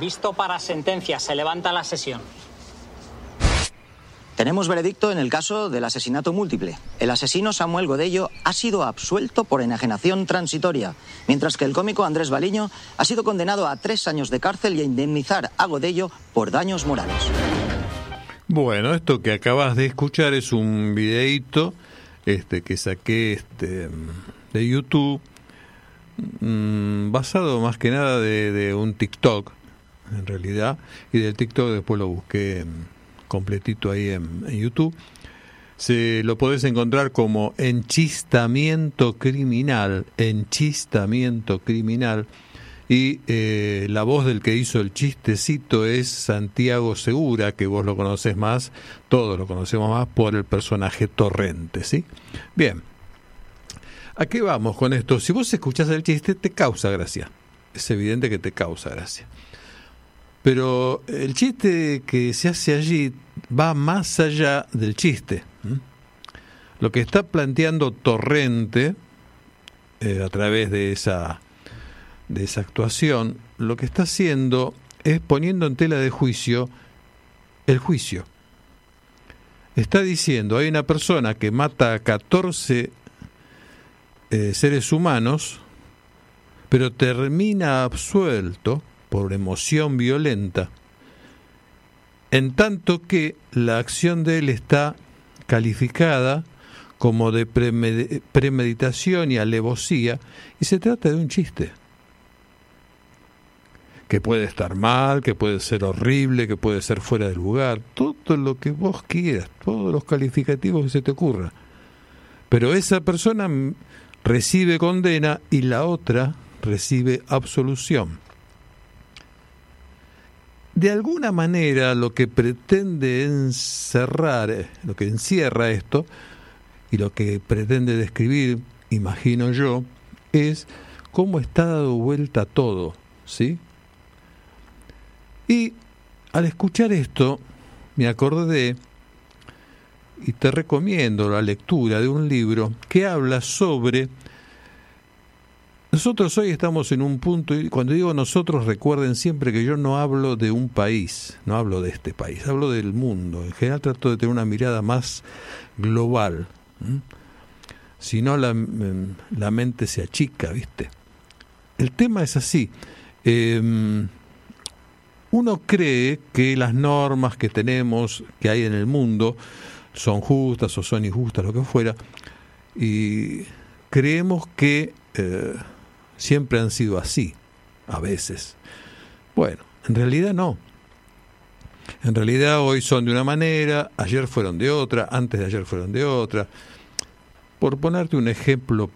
Visto para sentencia, se levanta la sesión. Tenemos veredicto en el caso del asesinato múltiple. El asesino Samuel Godello ha sido absuelto por enajenación transitoria, mientras que el cómico Andrés Baliño ha sido condenado a tres años de cárcel y a indemnizar a Godello por daños morales. Bueno, esto que acabas de escuchar es un videíto este, que saqué este, de YouTube, mm, basado más que nada de, un TikTok, en realidad, y del TikTok después lo busqué mm, completito ahí en, en YouTube. Se lo podés encontrar como enchistamiento criminal, enchistamiento criminal. Y eh, la voz del que hizo el chistecito es Santiago Segura, que vos lo conoces más, todos lo conocemos más por el personaje Torrente, ¿sí? Bien. ¿A qué vamos con esto? Si vos escuchás el chiste, te causa gracia. Es evidente que te causa gracia. Pero el chiste que se hace allí va más allá del chiste. Lo que está planteando Torrente eh, a través de esa, de esa actuación, lo que está haciendo es poniendo en tela de juicio el juicio. Está diciendo, hay una persona que mata a 14 eh, seres humanos, pero termina absuelto por emoción violenta, en tanto que la acción de él está calificada como de premedi- premeditación y alevosía, y se trata de un chiste que puede estar mal, que puede ser horrible, que puede ser fuera de lugar, todo lo que vos quieras, todos los calificativos que se te ocurra. Pero esa persona recibe condena y la otra recibe absolución. De alguna manera lo que pretende encerrar, eh, lo que encierra esto, y lo que pretende describir, imagino yo, es cómo está dado vuelta todo, ¿sí? Y al escuchar esto, me acordé, y te recomiendo la lectura de un libro que habla sobre... Nosotros hoy estamos en un punto, y cuando digo nosotros recuerden siempre que yo no hablo de un país, no hablo de este país, hablo del mundo. En general trato de tener una mirada más global. Si no, la, mm, la mente se achica, ¿viste? El tema es así. Em, uno cree que las normas que tenemos, que hay en el mundo, son justas o son injustas, lo que fuera, y creemos que eh, siempre han sido así, a veces. Bueno, en realidad no. En realidad hoy son de una manera, ayer fueron de otra, antes de ayer fueron de otra. Por ponerte un ejemplo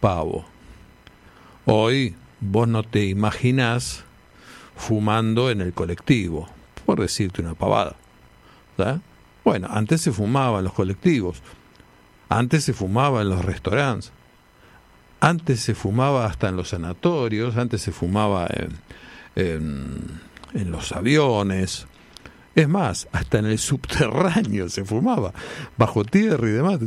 pavo, hoy vos no te imaginás fumando en el colectivo, por decirte una pavada. ¿verdad? Bueno, antes se fumaba en los colectivos, antes se fumaba en los restaurantes, antes se fumaba hasta en los sanatorios, antes se fumaba en, en, en los aviones, es más, hasta en el subterráneo se fumaba, bajo tierra y demás.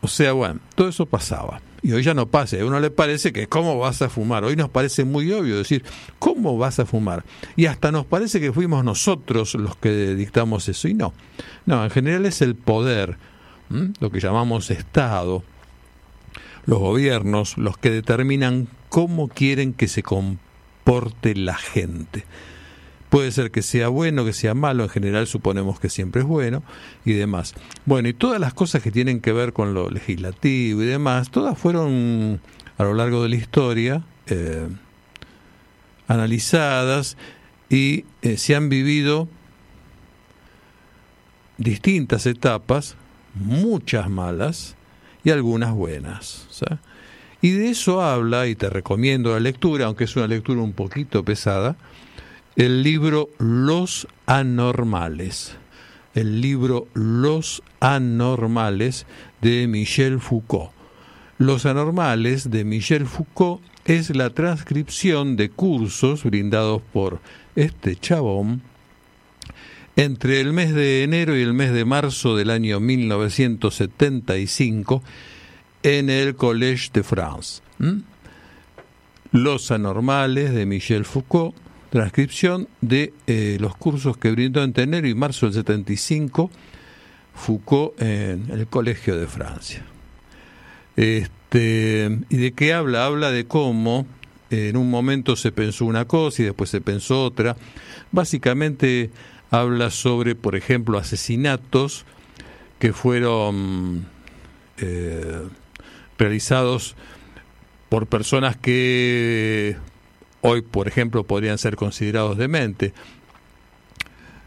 O sea, bueno, todo eso pasaba. Y hoy ya no pasa. A uno le parece que cómo vas a fumar. Hoy nos parece muy obvio decir, ¿cómo vas a fumar? Y hasta nos parece que fuimos nosotros los que dictamos eso. Y no. No, en general es el poder, lo que llamamos Estado, los gobiernos, los que determinan cómo quieren que se comporte la gente. Puede ser que sea bueno, que sea malo, en general suponemos que siempre es bueno y demás. Bueno, y todas las cosas que tienen que ver con lo legislativo y demás, todas fueron a lo largo de la historia eh, analizadas y eh, se han vivido distintas etapas, muchas malas y algunas buenas. Y de eso habla, y te recomiendo la lectura, aunque es una lectura un poquito pesada, el libro Los Anormales. El libro Los Anormales de Michel Foucault. Los Anormales de Michel Foucault es la transcripción de cursos brindados por este chabón entre el mes de enero y el mes de marzo del año 1975 en el Collège de France. Los Anormales de Michel Foucault transcripción de eh, los cursos que brindó entre enero y marzo del 75 Foucault en el Colegio de Francia. Este, ¿Y de qué habla? Habla de cómo eh, en un momento se pensó una cosa y después se pensó otra. Básicamente habla sobre, por ejemplo, asesinatos que fueron eh, realizados por personas que hoy, por ejemplo, podrían ser considerados demente.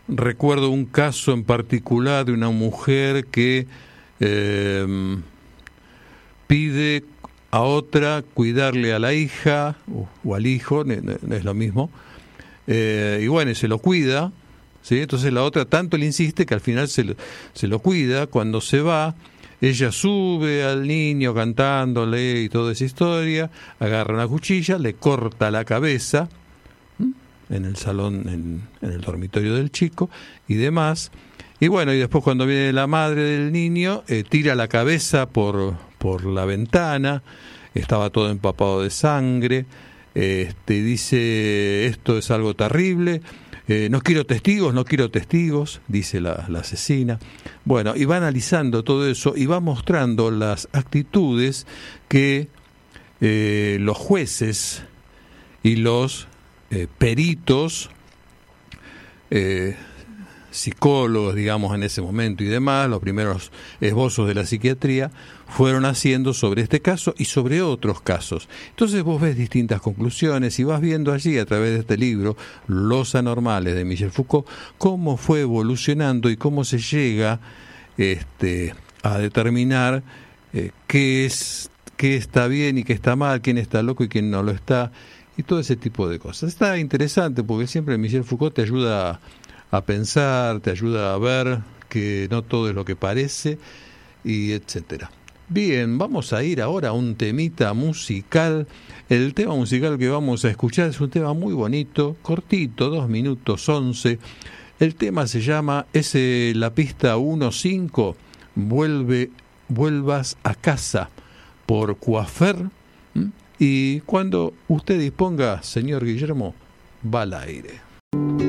Recuerdo un caso en particular de una mujer que eh, pide a otra cuidarle a la hija o, o al hijo, es lo mismo, eh, y bueno, se lo cuida, ¿sí? entonces la otra tanto le insiste que al final se lo, se lo cuida, cuando se va, ella sube al niño cantándole y toda esa historia, agarra una cuchilla, le corta la cabeza en el salón, en, en, el dormitorio del chico y demás. Y bueno, y después cuando viene la madre del niño, eh, tira la cabeza por, por la ventana, estaba todo empapado de sangre, este, dice, esto es algo terrible, eh, no quiero testigos, no quiero testigos, dice la, asesina. Bueno, y va analizando todo eso y va mostrando las actitudes que eh, los jueces y los eh, peritos, psicólogos, digamos, en ese momento y demás, los primeros esbozos de la psiquiatría, fueron haciendo sobre este caso y sobre otros casos. Entonces vos ves distintas conclusiones y vas viendo allí a través de este libro, Los Anormales de Michel Foucault, cómo fue evolucionando y cómo se llega este, a determinar eh, qué, es, qué está bien y qué está mal, quién está loco y quién no lo está, y todo ese tipo de cosas. Está interesante porque siempre Michel Foucault te ayuda a, a pensar, te ayuda a ver que no todo es lo que parece, y etcétera. Bien, vamos a ir ahora a un temita musical. El tema musical que vamos a escuchar es un tema muy bonito, cortito, dos minutos once. El tema se llama, es eh, la pista 1.5, Vuelve, Vuelvas a casa, por Coafer. Y cuando usted disponga, señor Guillermo, va al aire.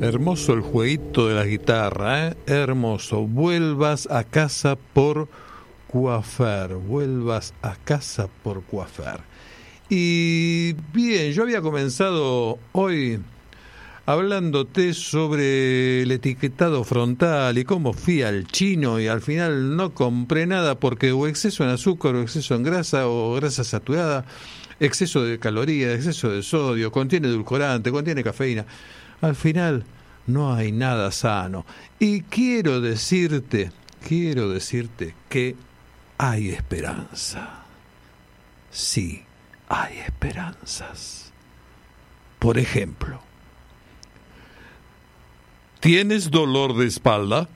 Hermoso el jueguito de la guitarra, ¿eh? hermoso. Vuelvas a casa por Coafer, vuelvas a casa por Coafer. Y bien, yo había comenzado hoy hablándote sobre el etiquetado frontal y cómo fui al chino y al final no compré nada porque o exceso en azúcar o exceso en grasa o grasa saturada, exceso de calorías, exceso de sodio, contiene edulcorante, contiene cafeína. Al final no hay nada sano. Y quiero decirte, quiero decirte que hay esperanza. Sí, hay esperanzas. Por ejemplo, ¿Tienes dolor de espalda?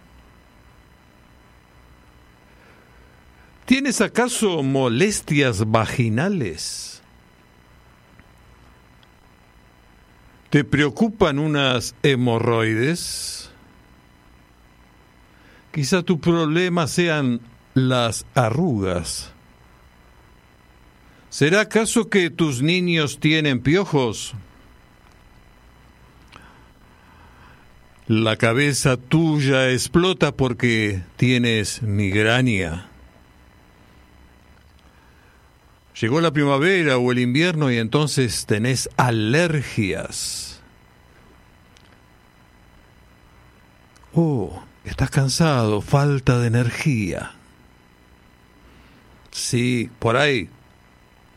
¿Tienes acaso molestias vaginales? ¿Te preocupan unas hemorroides? Quizá tu problema sean las arrugas. ¿Será acaso que tus niños tienen piojos? La cabeza tuya explota porque tienes migraña. Llegó la primavera o el invierno y entonces tenés alergias. Oh, estás cansado, falta de energía. Sí, por ahí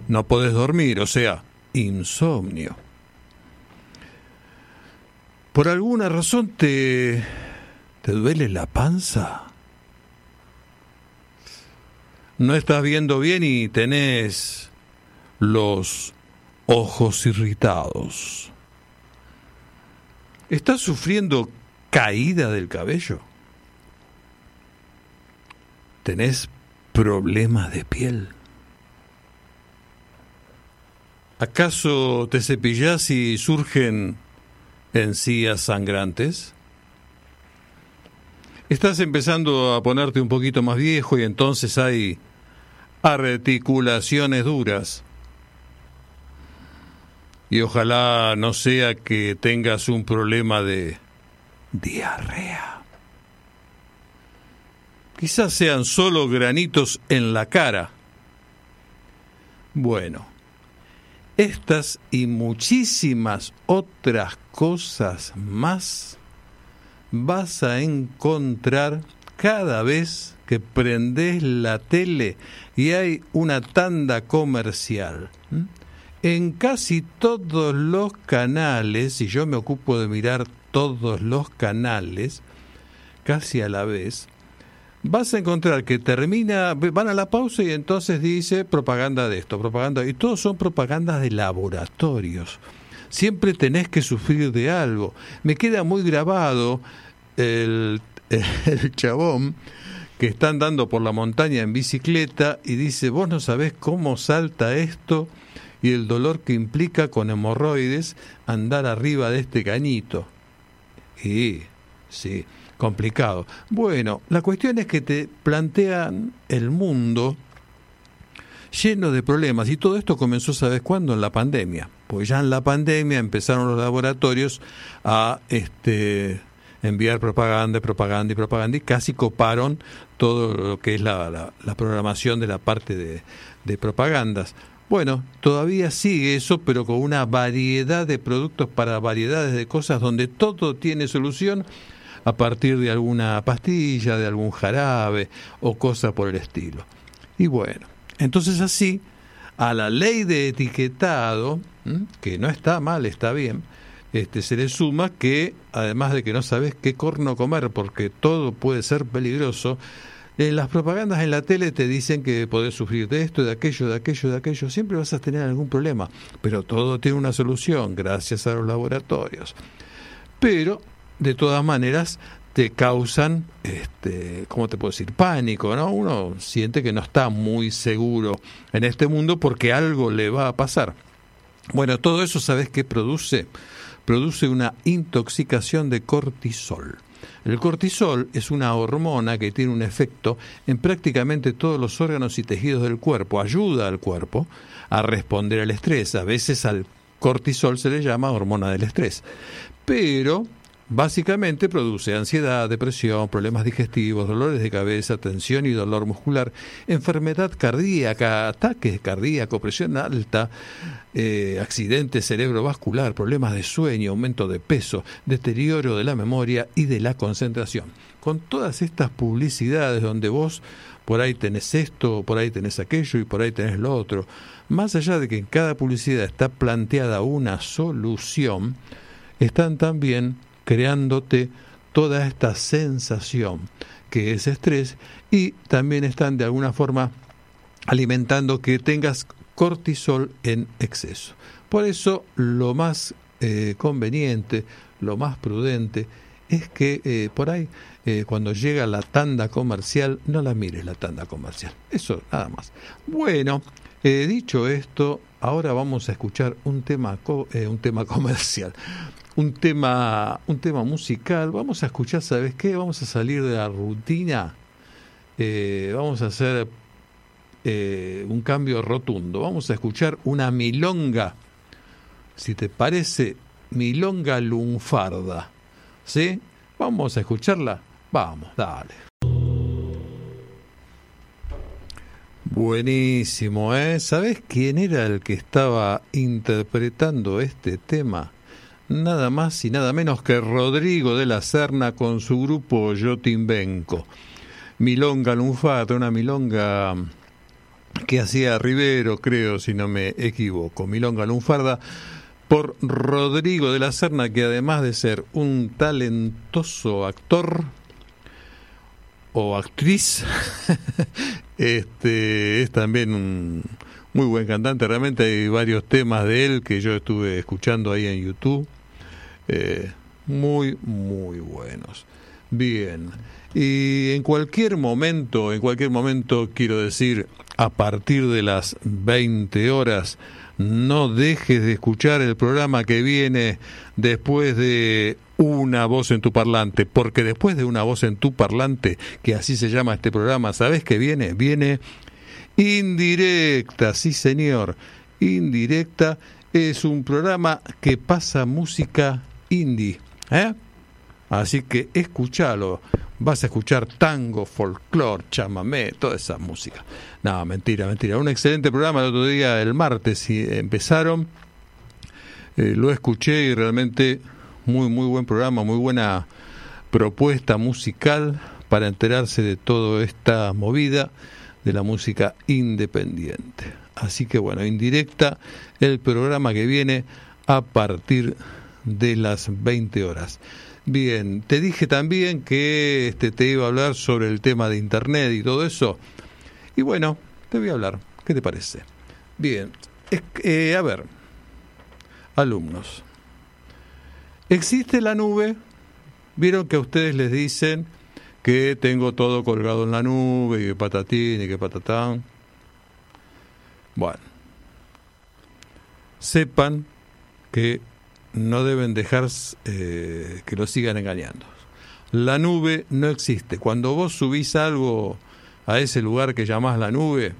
no podés dormir, o sea, insomnio. ¿Por alguna razón te, te duele la panza? No estás viendo bien y tenés los ojos irritados. ¿Estás sufriendo caída del cabello? ¿Tenés problemas de piel? ¿Acaso te cepillas y surgen encías sangrantes? Estás empezando a ponerte un poquito más viejo y entonces hay articulaciones duras. Y ojalá no sea que tengas un problema de diarrea. Quizás sean solo granitos en la cara. Bueno, estas y muchísimas otras cosas más vas a encontrar cada vez que prendes la tele y hay una tanda comercial. En casi todos los canales, y yo me ocupo de mirar todos los canales, casi a la vez, vas a encontrar que termina, van a la pausa y entonces dice propaganda de esto, propaganda, y todos son propagandas de laboratorios. Siempre tenés que sufrir de algo. Me queda muy grabado el, el chabón que está andando por la montaña en bicicleta y dice, vos no sabés cómo salta esto y el dolor que implica con hemorroides andar arriba de este cañito. Y, sí complicado. Bueno, la cuestión es que te plantean el mundo lleno de problemas y todo esto comenzó, ¿sabes cuándo? En la pandemia. Pues ya en la pandemia empezaron los laboratorios a este enviar propaganda, propaganda y propaganda y casi coparon todo lo que es la, la, programación de la parte de, de propagandas. Bueno, todavía sigue eso, pero con una variedad de productos para variedades de cosas donde todo tiene solución a partir de alguna pastilla, de algún jarabe o cosa por el estilo. Y bueno, entonces así, a la ley de etiquetado, que no está mal, está bien, este, se le suma que, además de que no sabes qué corno comer, porque todo puede ser peligroso, eh, las propagandas en la tele te dicen que podés sufrir de esto, de aquello, de aquello, de aquello. Siempre vas a tener algún problema, pero todo tiene una solución gracias a los laboratorios. Pero de todas maneras te causan, este, ¿cómo te puedo decir? Pánico, ¿no? Uno siente que no está muy seguro en este mundo porque algo le va a pasar. Bueno, todo eso, ¿sabes qué produce? Produce una intoxicación de cortisol. El cortisol es una hormona que tiene un efecto en prácticamente todos los órganos y tejidos del cuerpo. Ayuda al cuerpo a responder al estrés. A veces al cortisol se le llama hormona del estrés. Pero Básicamente produce ansiedad, depresión, problemas digestivos, dolores de cabeza, tensión y dolor muscular, enfermedad cardíaca, ataques cardíacos, presión alta, eh, accidente cerebrovascular, problemas de sueño, aumento de peso, deterioro de la memoria y de la concentración. Con todas estas publicidades donde vos por ahí tenés esto, por ahí tenés aquello y por ahí tenés lo otro, más allá de que en cada publicidad está planteada una solución, están también creándote toda esta sensación que es estrés y también están de alguna forma alimentando que tengas cortisol en exceso. Por eso lo más eh, conveniente, lo más prudente es que eh, por ahí, eh, cuando llega la tanda comercial, no la mires la tanda comercial. Eso, nada más. Bueno, eh, dicho esto, ahora vamos a escuchar un tema, un tema comercial. Un tema, un tema musical. Vamos a escuchar, ¿sabes qué? Vamos a salir de la rutina. Eh, vamos a hacer eh, un cambio rotundo. Vamos a escuchar una milonga, si te parece, milonga lunfarda. ¿Sí? Vamos a escucharla. Vamos, dale. Buenísimo, ¿eh? ¿Sabes quién era el que estaba interpretando este tema? Nada más y nada menos que Rodrigo de la Serna con su grupo Yotimbenco. Milonga lunfarda, una milonga que hacía Rivero, creo, si no me equivoco. Milonga lunfarda por Rodrigo de la Serna, que además de ser un talentoso actor o actriz, este es también un muy buen cantante. Realmente hay varios temas de él que yo estuve escuchando ahí en YouTube. Eh, muy, muy buenos. Bien. Y en cualquier momento, en cualquier momento quiero decir, a partir de las 20 horas, no dejes de escuchar el programa que viene después de una voz en tu parlante, porque después de una voz en tu parlante, que así se llama este programa, ¿sabes qué viene? Viene indirecta, sí señor, indirecta es un programa que pasa música indie, ¿eh? Así que escúchalo. Vas a escuchar tango, folclore, chamamé, toda esa música. No, mentira, mentira. Un excelente programa el otro día, el martes, y empezaron. Eh, lo escuché y realmente muy, muy buen programa, muy buena propuesta musical para enterarse de toda esta movida de la música independiente. Así que bueno, indirecta el programa que viene a partir de las 20 horas. Bien, te dije también que este, te iba a hablar sobre el tema de Internet y todo eso. Y bueno, te voy a hablar. ¿Qué te parece? Bien, eh, a ver, alumnos. ¿Existe la nube? Vieron que a ustedes les dicen que tengo todo colgado en la nube, y que patatín y que patatán. Bueno, sepan que no deben dejar eh, que lo sigan engañando. La nube no existe. Cuando vos subís algo a ese lugar que llamás la nube,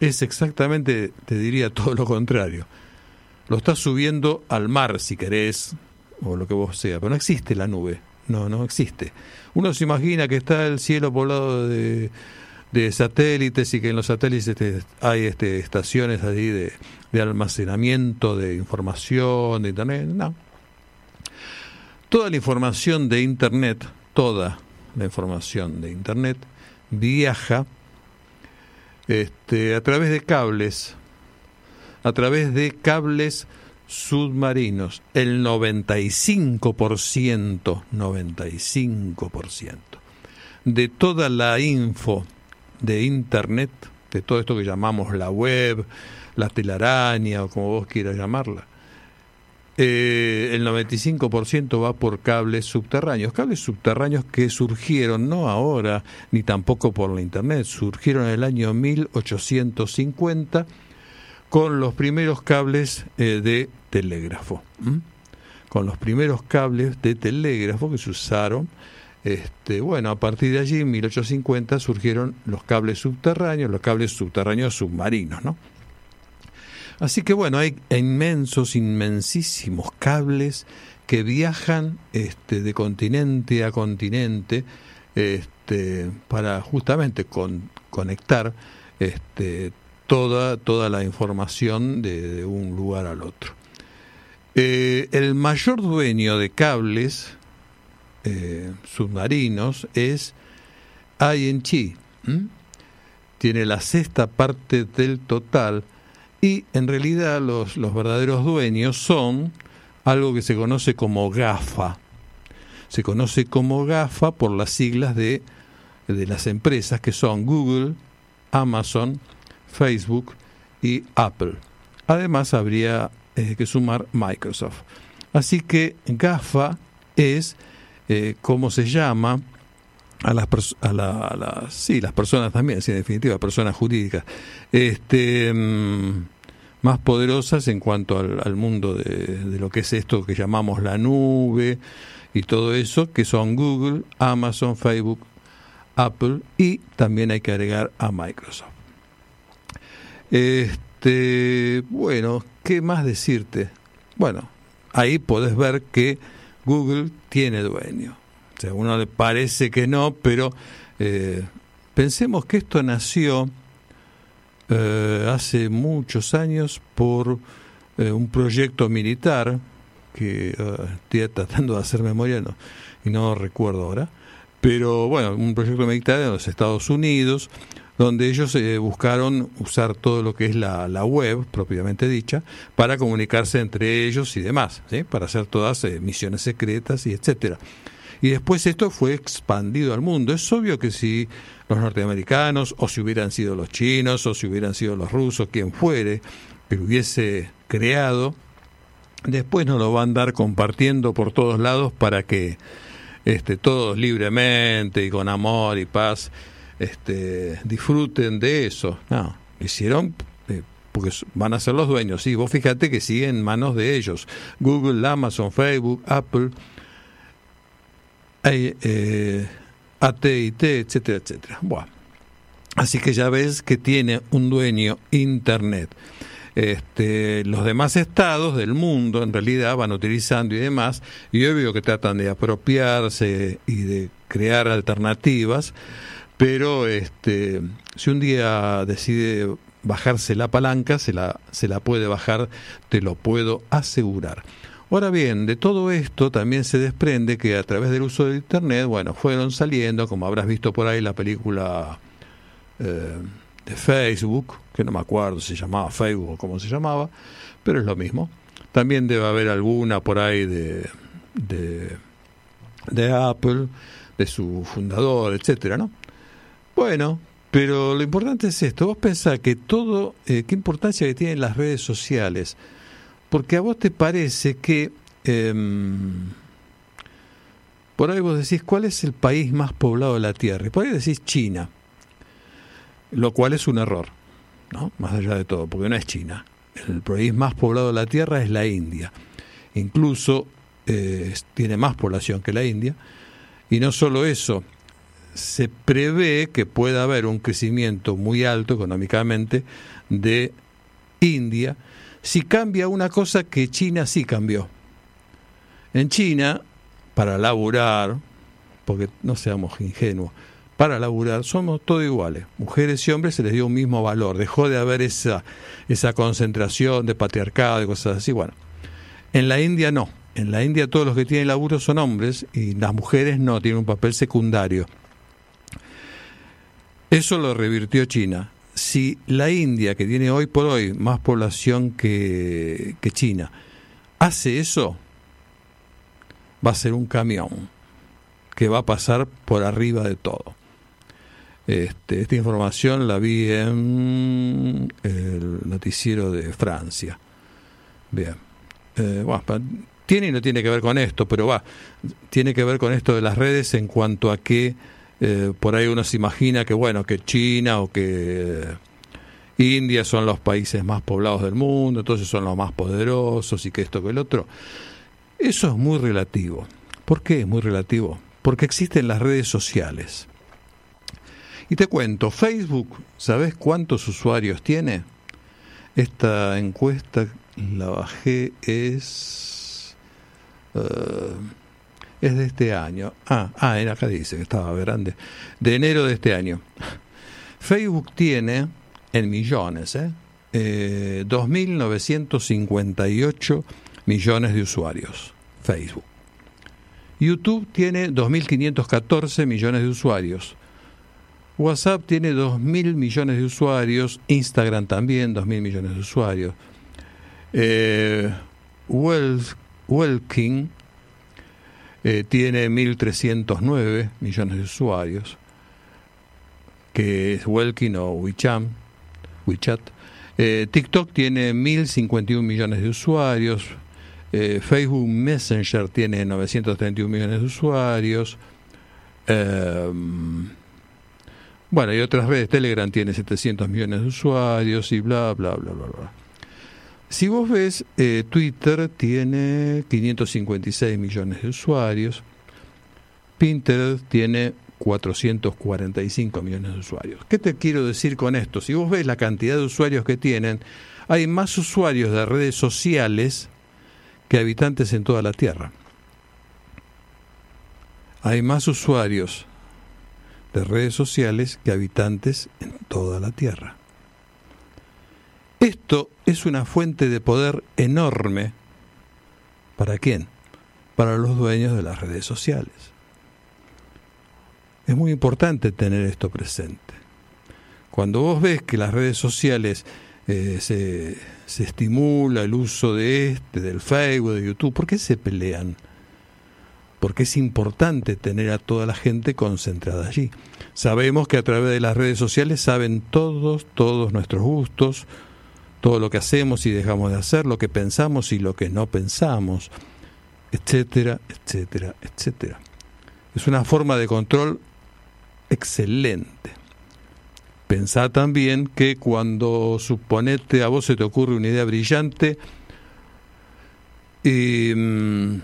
es exactamente, te diría todo lo contrario. Lo estás subiendo al mar, si querés, o lo que vos sea, pero no existe la nube. No, no existe. Uno se imagina que está el cielo poblado de, de satélites y que en los satélites este, hay este, estaciones ahí de, de almacenamiento de información, de internet. No. Toda la información de internet, toda la información de internet viaja este, a través de cables, a través de cables submarinos. El 95%, 95% de toda la info de internet, de todo esto que llamamos la web, la telaraña o como vos quieras llamarla, eh, el 95% va por cables subterráneos, cables subterráneos que surgieron no ahora ni tampoco por la internet, surgieron en el año 1850 con los primeros cables eh, de telégrafo, con los primeros cables de telégrafo que se usaron. Este, bueno, a partir de allí, en 1850, surgieron los cables subterráneos, los cables subterráneos submarinos, ¿no? Así que bueno, hay inmensos, inmensísimos cables que viajan este, de continente a continente este, para justamente con, conectar este, toda, toda la información de, de un lugar al otro. Eh, el mayor dueño de cables eh, submarinos es ING. ¿m? Tiene la sexta parte del total y en realidad los, los verdaderos dueños son algo que se conoce como GAFA. Se conoce como GAFA por las siglas de, de las empresas que son Google, Amazon, Facebook y Apple. Además habría eh, que sumar Microsoft. Así que GAFA es eh, cómo se llama a las, a la, las sí las personas también sí en definitiva personas jurídicas este mm, más poderosas en cuanto al, al mundo de, de lo que es esto que llamamos la nube y todo eso que son Google Amazon Facebook Apple y también hay que agregar a Microsoft. Este bueno qué más decirte bueno ahí podés ver que Google tiene dueño. O sea, uno le parece que no, pero eh, pensemos que esto nació eh, hace muchos años por eh, un proyecto militar que estoy tratando de hacer memoria no, y no recuerdo ahora, pero bueno, un proyecto militar en los Estados Unidos donde ellos eh, buscaron usar todo lo que es la, la web propiamente dicha para comunicarse entre ellos y demás, para hacer todas eh, misiones secretas y etcétera. Y después esto fue expandido al mundo. Es obvio que si los norteamericanos, o si hubieran sido los chinos, o si hubieran sido los rusos, quien fuere, que lo hubiese creado, después nos lo van a andar compartiendo por todos lados para que este, todos libremente y con amor y paz este, disfruten de eso. No, lo hicieron eh, porque van a ser los dueños. Sí, vos fíjate que sigue en manos de ellos. Google, Amazon, Facebook, Apple hay eh, AT&T, etcétera, etcétera. Bueno, así que ya ves que tiene un dueño Internet. Este, los demás estados del mundo en realidad van utilizando y demás, y obvio que tratan de apropiarse y de crear alternativas, pero este, si un día decide bajarse la palanca, se la, se la puede bajar, te lo puedo asegurar. Ahora bien, de todo esto también se desprende que a través del uso de Internet, bueno, fueron saliendo, como habrás visto por ahí la película eh, de Facebook, que no me acuerdo si se llamaba Facebook o cómo se llamaba, pero es lo mismo. También debe haber alguna por ahí de, de, de Apple, de su fundador, etcétera, ¿no? Bueno, pero lo importante es esto. Vos pensás que todo, eh, qué importancia que tienen las redes sociales. Porque a vos te parece que eh, por ahí vos decís cuál es el país más poblado de la Tierra. Y por ahí decís China, lo cual es un error, ¿no? Más allá de todo, porque no es China. El país más poblado de la Tierra es la India. Incluso eh, tiene más población que la India. Y no solo eso, se prevé que pueda haber un crecimiento muy alto económicamente de India si cambia una cosa que China sí cambió. En China, para laburar, porque no seamos ingenuos, para laburar somos todos iguales. Mujeres y hombres se les dio un mismo valor. Dejó de haber esa, esa concentración de patriarcado y cosas así. Bueno, en la India no. En la India todos los que tienen laburo son hombres y las mujeres no, tienen un papel secundario. Eso lo revirtió China. Si la India, que tiene hoy por hoy más población que, que China, hace eso, va a ser un camión que va a pasar por arriba de todo. Este, esta información la vi en el noticiero de Francia. Bien. Eh, tiene y no tiene que ver con esto, pero va, tiene que ver con esto de las redes en cuanto a que eh, por ahí uno se imagina que bueno, que China o que eh, India son los países más poblados del mundo, entonces son los más poderosos y que esto que el otro. Eso es muy relativo. ¿Por qué es muy relativo? Porque existen las redes sociales. Y te cuento, Facebook, ¿sabes cuántos usuarios tiene? Esta encuesta la bajé es uh, es de este año. Ah, ah, acá dice que estaba grande. De enero de este año. Facebook tiene en millones, ¿eh? eh 2.958 millones de usuarios. Facebook. YouTube tiene 2.514 millones de usuarios. WhatsApp tiene 2.000 millones de usuarios. Instagram también 2.000 millones de usuarios. Eh, Welking eh, tiene 1.309 millones de usuarios, que es Welkin o WeChat. Eh, TikTok tiene 1.051 millones de usuarios. Eh, Facebook Messenger tiene 931 millones de usuarios. Eh, bueno, y otras redes, Telegram tiene 700 millones de usuarios y bla, bla, bla, bla, bla. Si vos ves, eh, Twitter tiene 556 millones de usuarios, Pinterest tiene 445 millones de usuarios. ¿Qué te quiero decir con esto? Si vos ves la cantidad de usuarios que tienen, hay más usuarios de redes sociales que habitantes en toda la Tierra. Hay más usuarios de redes sociales que habitantes en toda la Tierra. Esto es una fuente de poder enorme. ¿Para quién? Para los dueños de las redes sociales. Es muy importante tener esto presente. Cuando vos ves que las redes sociales eh, se, se estimula el uso de este, del Facebook, de YouTube, ¿por qué se pelean? Porque es importante tener a toda la gente concentrada allí. Sabemos que a través de las redes sociales saben todos, todos nuestros gustos, todo lo que hacemos y dejamos de hacer, lo que pensamos y lo que no pensamos, etcétera, etcétera, etcétera. Es una forma de control excelente. Pensá también que cuando suponete a vos se te ocurre una idea brillante y mm,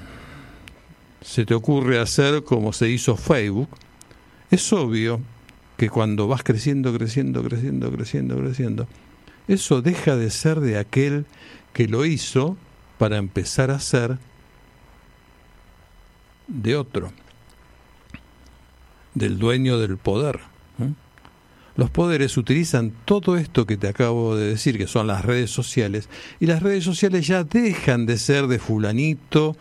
se te ocurre hacer como se hizo Facebook, es obvio que cuando vas creciendo, creciendo, creciendo, creciendo, creciendo, eso deja de ser de aquel que lo hizo para empezar a ser de otro, del dueño del poder. Los poderes utilizan todo esto que te acabo de decir, que son las redes sociales, y las redes sociales ya dejan de ser de fulanito,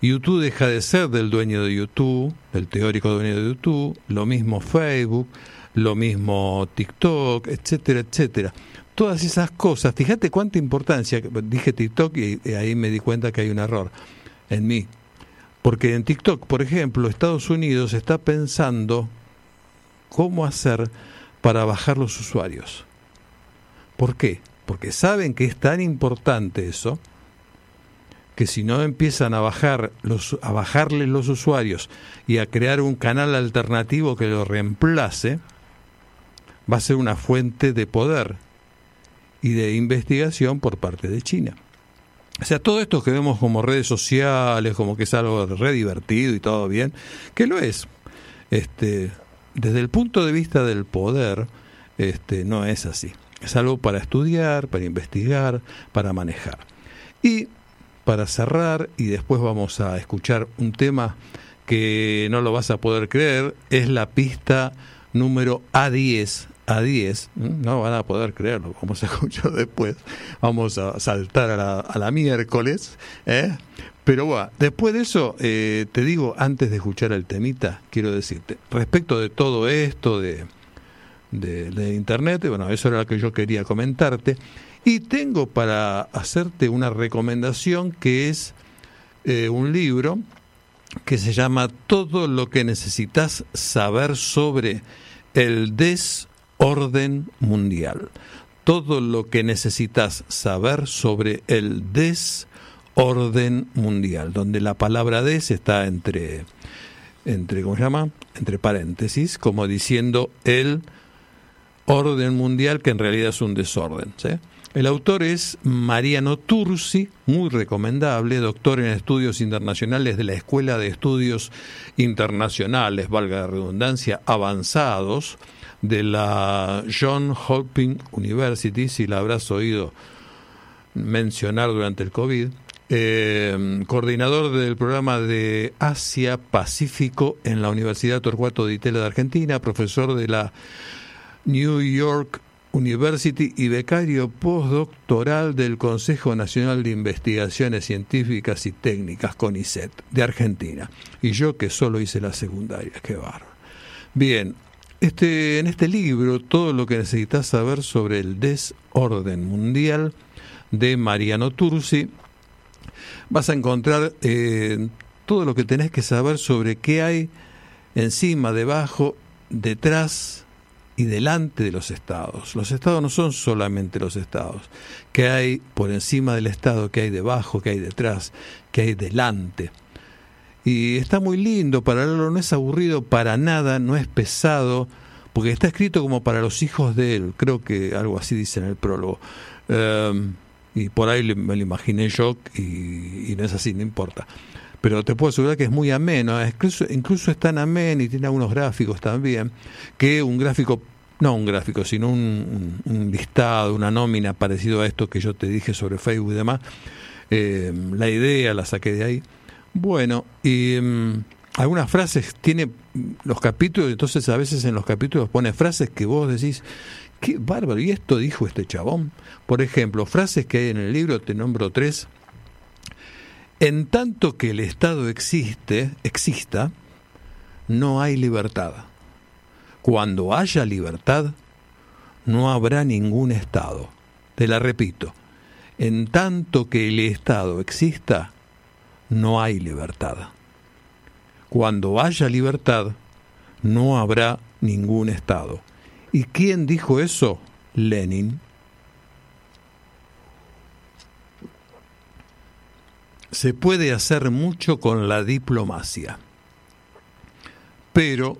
YouTube deja de ser del dueño de YouTube, del teórico dueño de YouTube, lo mismo Facebook, lo mismo TikTok, etcétera, etcétera. Todas esas cosas, fíjate cuánta importancia, dije TikTok y ahí me di cuenta que hay un error en mí. Porque en TikTok, por ejemplo, Estados Unidos está pensando cómo hacer para bajar los usuarios. ¿Por qué? Porque saben que es tan importante eso que si no empiezan a bajar los a bajarle los usuarios y a crear un canal alternativo que lo reemplace, va a ser una fuente de poder y de investigación por parte de China. O sea, todo esto que vemos como redes sociales, como que es algo re divertido y todo bien, que lo es. Este, desde el punto de vista del poder, este, no es así. Es algo para estudiar, para investigar, para manejar. Y para cerrar, y después vamos a escuchar un tema que no lo vas a poder creer, es la pista número A10. A10, no van a poder creerlo, vamos a escuchar después, vamos a saltar a la, a la miércoles, ¿eh? Pero bueno, después de eso, eh, te digo, antes de escuchar el temita, quiero decirte, respecto de todo esto de, de, Internet, bueno, eso era lo que yo quería comentarte, y tengo para hacerte una recomendación que es eh, un libro que se llama Todo lo que necesitas saber sobre el desorden mundial. Todo lo que necesitas saber sobre el desorden orden mundial, donde la palabra des está entre, entre ¿cómo se llama? Entre paréntesis, como diciendo el orden mundial, que en realidad es un desorden. El autor es Mariano Tursi, muy recomendable, doctor en estudios internacionales de la Escuela de Estudios Internacionales, valga la redundancia, avanzados, de la John Hopkins University, si la habrás oído mencionar durante el COVID eh, coordinador del programa de Asia Pacífico en la Universidad Torcuato de Itela de Argentina, profesor de la New York University y becario postdoctoral del Consejo Nacional de Investigaciones Científicas y Técnicas, CONICET, de Argentina. Y yo que solo hice la secundaria, qué bárbaro. Bien, este, en este libro, todo lo que necesitas saber sobre el desorden mundial de Mariano Tursi, vas a encontrar eh, todo lo que tenés que saber sobre qué hay encima, debajo, detrás y delante de los estados. Los estados no son solamente los estados, que hay por encima del estado, que hay debajo, que hay detrás, que hay delante. Y está muy lindo para leerlo, no es aburrido para nada, no es pesado, porque está escrito como para los hijos de él, creo que algo así dice en el prólogo. Em, y por ahí me lo imaginé yo y, y no es así, no importa pero te puedo asegurar que es muy ameno, incluso, incluso es tan ameno y tiene algunos gráficos también, que un gráfico, no un gráfico, sino un, listado, una nómina parecido a esto que yo te dije sobre Facebook y demás, eh, la idea la saqué de ahí. Bueno, y mm, algunas frases tiene los capítulos, entonces a veces en los capítulos pone frases que vos decís, qué bárbaro, y esto dijo este chabón. Por ejemplo, frases que hay en el libro, te nombro tres, en tanto que el Estado existe, exista, no hay libertad. Cuando haya libertad, no habrá ningún Estado. Te la repito, en tanto que el Estado exista, no hay libertad. Cuando haya libertad, no habrá ningún Estado. ¿Y quién dijo eso? Lenin. se puede hacer mucho con la diplomacia, pero,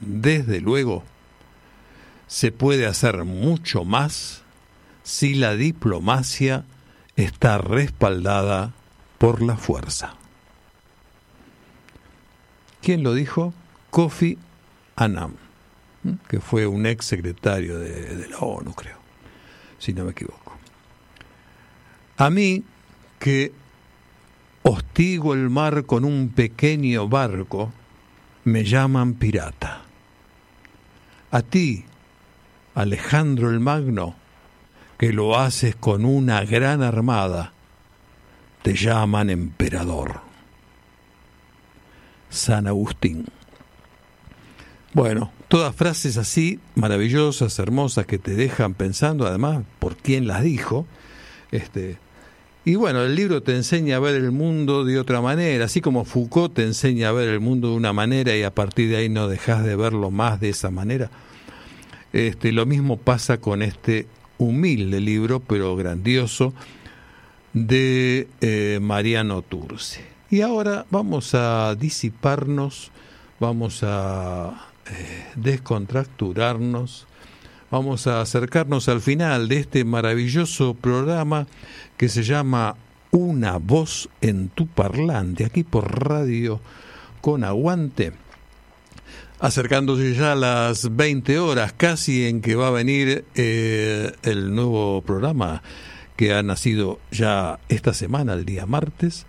desde luego, se puede hacer mucho más si la diplomacia está respaldada por la fuerza. ¿Quién lo dijo? Kofi Annan, que fue un ex secretario de, de la ONU, creo, si no me equivoco. A mí, que hostigo el mar con un pequeño barco, me llaman pirata. A ti, Alejandro el Magno, que lo haces con una gran armada, te llaman emperador. San Agustín. Bueno, todas frases así, maravillosas, hermosas, que te dejan pensando, además, por quién las dijo, este, y bueno, el libro te enseña a ver el mundo de otra manera, así como Foucault te enseña a ver el mundo de una manera y a partir de ahí no dejas de verlo más de esa manera. Este, lo mismo pasa con este humilde libro, pero grandioso, de eh, Mariano Turce. Y ahora vamos a disiparnos, vamos a eh, descontracturarnos, vamos a acercarnos al final de este maravilloso programa que se llama Una voz en tu parlante, aquí por radio con aguante. Acercándose ya a las 20 horas, casi en que va a venir eh, el nuevo programa ha nacido ya esta semana, el día martes.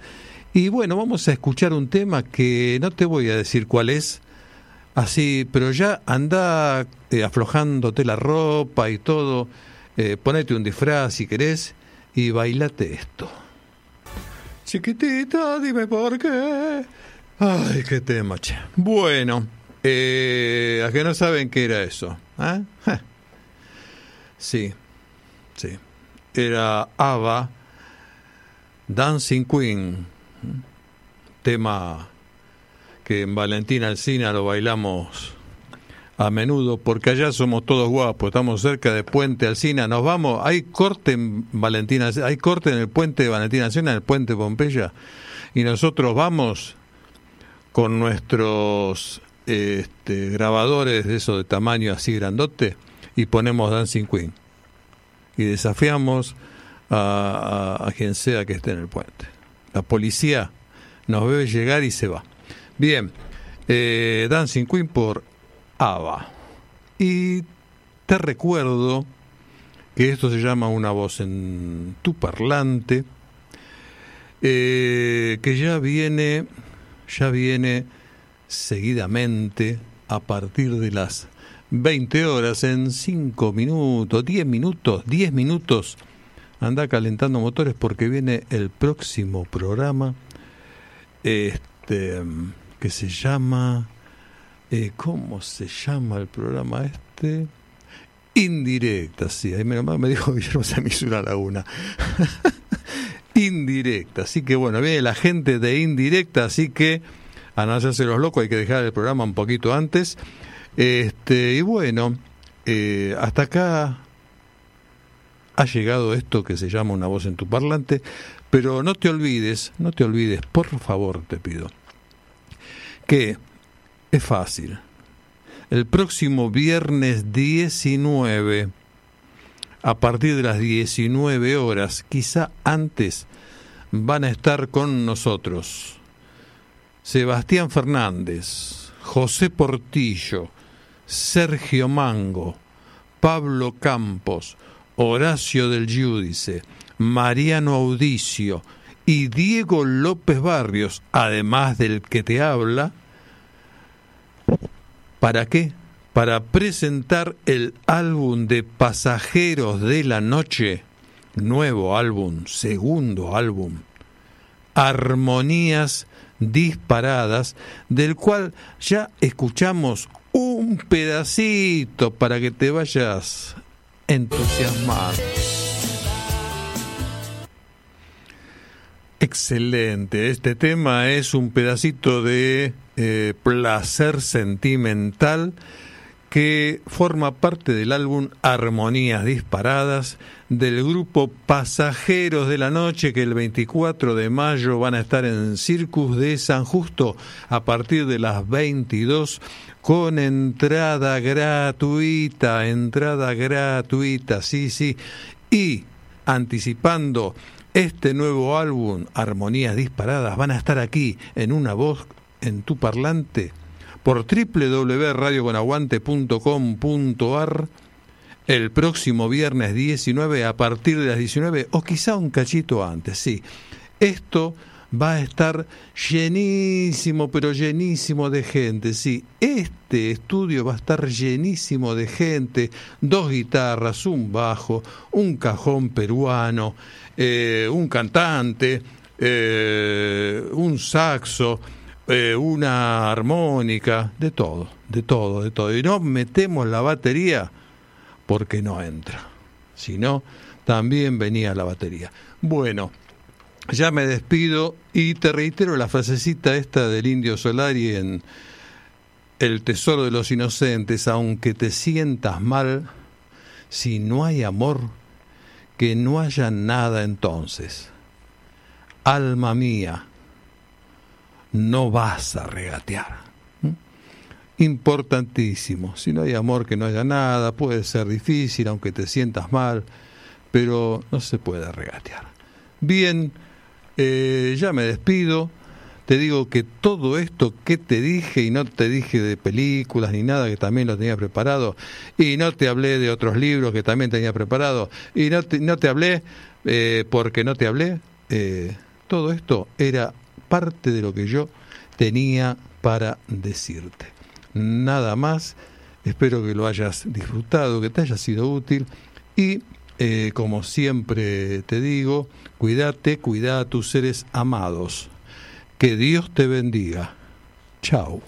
Y bueno, vamos a escuchar un tema que no te voy a decir cuál es, Así, pero ya anda eh, aflojándote la ropa y todo, eh, ponete un disfraz si querés y bailate esto. Chiquitita, dime por qué. Ay, qué tema, che. Bueno, eh, ¿a que no saben qué era eso? ¿Ah? Sí, sí. Era Ava Dancing Queen, tema que en Valentina Alcina lo bailamos a menudo, porque allá somos todos guapos, estamos cerca de Puente Alcina, nos vamos, hay corte en Valentina, hay corte en el puente de Valentina Alcina, en el puente Pompeya, y nosotros vamos con nuestros este, grabadores de eso de tamaño así grandote y ponemos Dancing Queen y desafiamos a, quien sea que esté en el puente. La policía nos ve llegar y se va. Bien, eh, Dancing Queen por Ava. Y te recuerdo que esto se llama una voz en tu parlante, eh, que ya viene, ya viene seguidamente a partir de las 20 horas, en 5 minutos, 10 minutos, 10 minutos. Anda calentando motores porque viene el próximo programa. Este que se llama, eh, ¿cómo se llama el programa este? Indirecta, sí, ahí me, dijo Guillermo una laguna. indirecta, así que bueno, viene la gente de indirecta, así que a no hacerse los locos hay que dejar el programa un poquito antes. Este, y bueno, eh, hasta acá ha llegado esto que se llama una voz en tu parlante, pero no te olvides, no te olvides, por favor te pido, que es fácil. El próximo viernes 19, a partir de las 19 horas, quizá antes, van a estar con nosotros Sebastián Fernández, José Portillo, Sergio Mango, Pablo Campos, Horacio del Giudice, Mariano Audicio y Diego López Barrios, además del que te habla, ¿para qué? Para presentar el álbum de Pasajeros de la Noche, nuevo álbum, segundo álbum, Armonías disparadas, del cual ya escuchamos un pedacito para que te vayas entusiasmado. Excelente, este tema es un pedacito de eh, placer sentimental que forma parte del álbum Armonías Disparadas del grupo Pasajeros de la Noche que el 24 de mayo van a estar en Circus de San Justo a partir de las 22 con entrada gratuita, entrada gratuita, sí, sí, y anticipando este nuevo álbum, Armonías Disparadas, van a estar aquí en una voz en tu parlante por www.radioconaguante.com.ar el próximo viernes 19 a partir de las 19 o quizá un cachito antes, sí. Esto va a estar llenísimo, pero llenísimo de gente, sí. Este estudio va a estar llenísimo de gente, dos guitarras, un bajo, un cajón peruano, eh, un cantante, eh, un saxo, eh, una armónica, de todo, de todo, de todo. Y no metemos la batería porque no entra. Si no, también venía la batería. Bueno, ya me despido y te reitero la frasecita esta del indio Solari en El tesoro de los inocentes, aunque te sientas mal, si no hay amor, que no haya nada entonces. Alma mía, no vas a regatear. ¿Mm? Importantísimo. Si no hay amor, que no haya nada. Puede ser difícil, aunque te sientas mal, pero no se puede regatear. Bien, eh, ya me despido. Te digo que todo esto que te dije, y no te dije de películas ni nada, que también lo tenía preparado, y no te hablé de otros libros que también tenía preparado, y no te, no te hablé eh, porque no te hablé, eh, todo esto era parte de lo que yo tenía para decirte. Nada más, espero que lo hayas disfrutado, que te haya sido útil y eh, como siempre te digo, cuídate, cuida a tus seres amados. Que Dios te bendiga. Chao.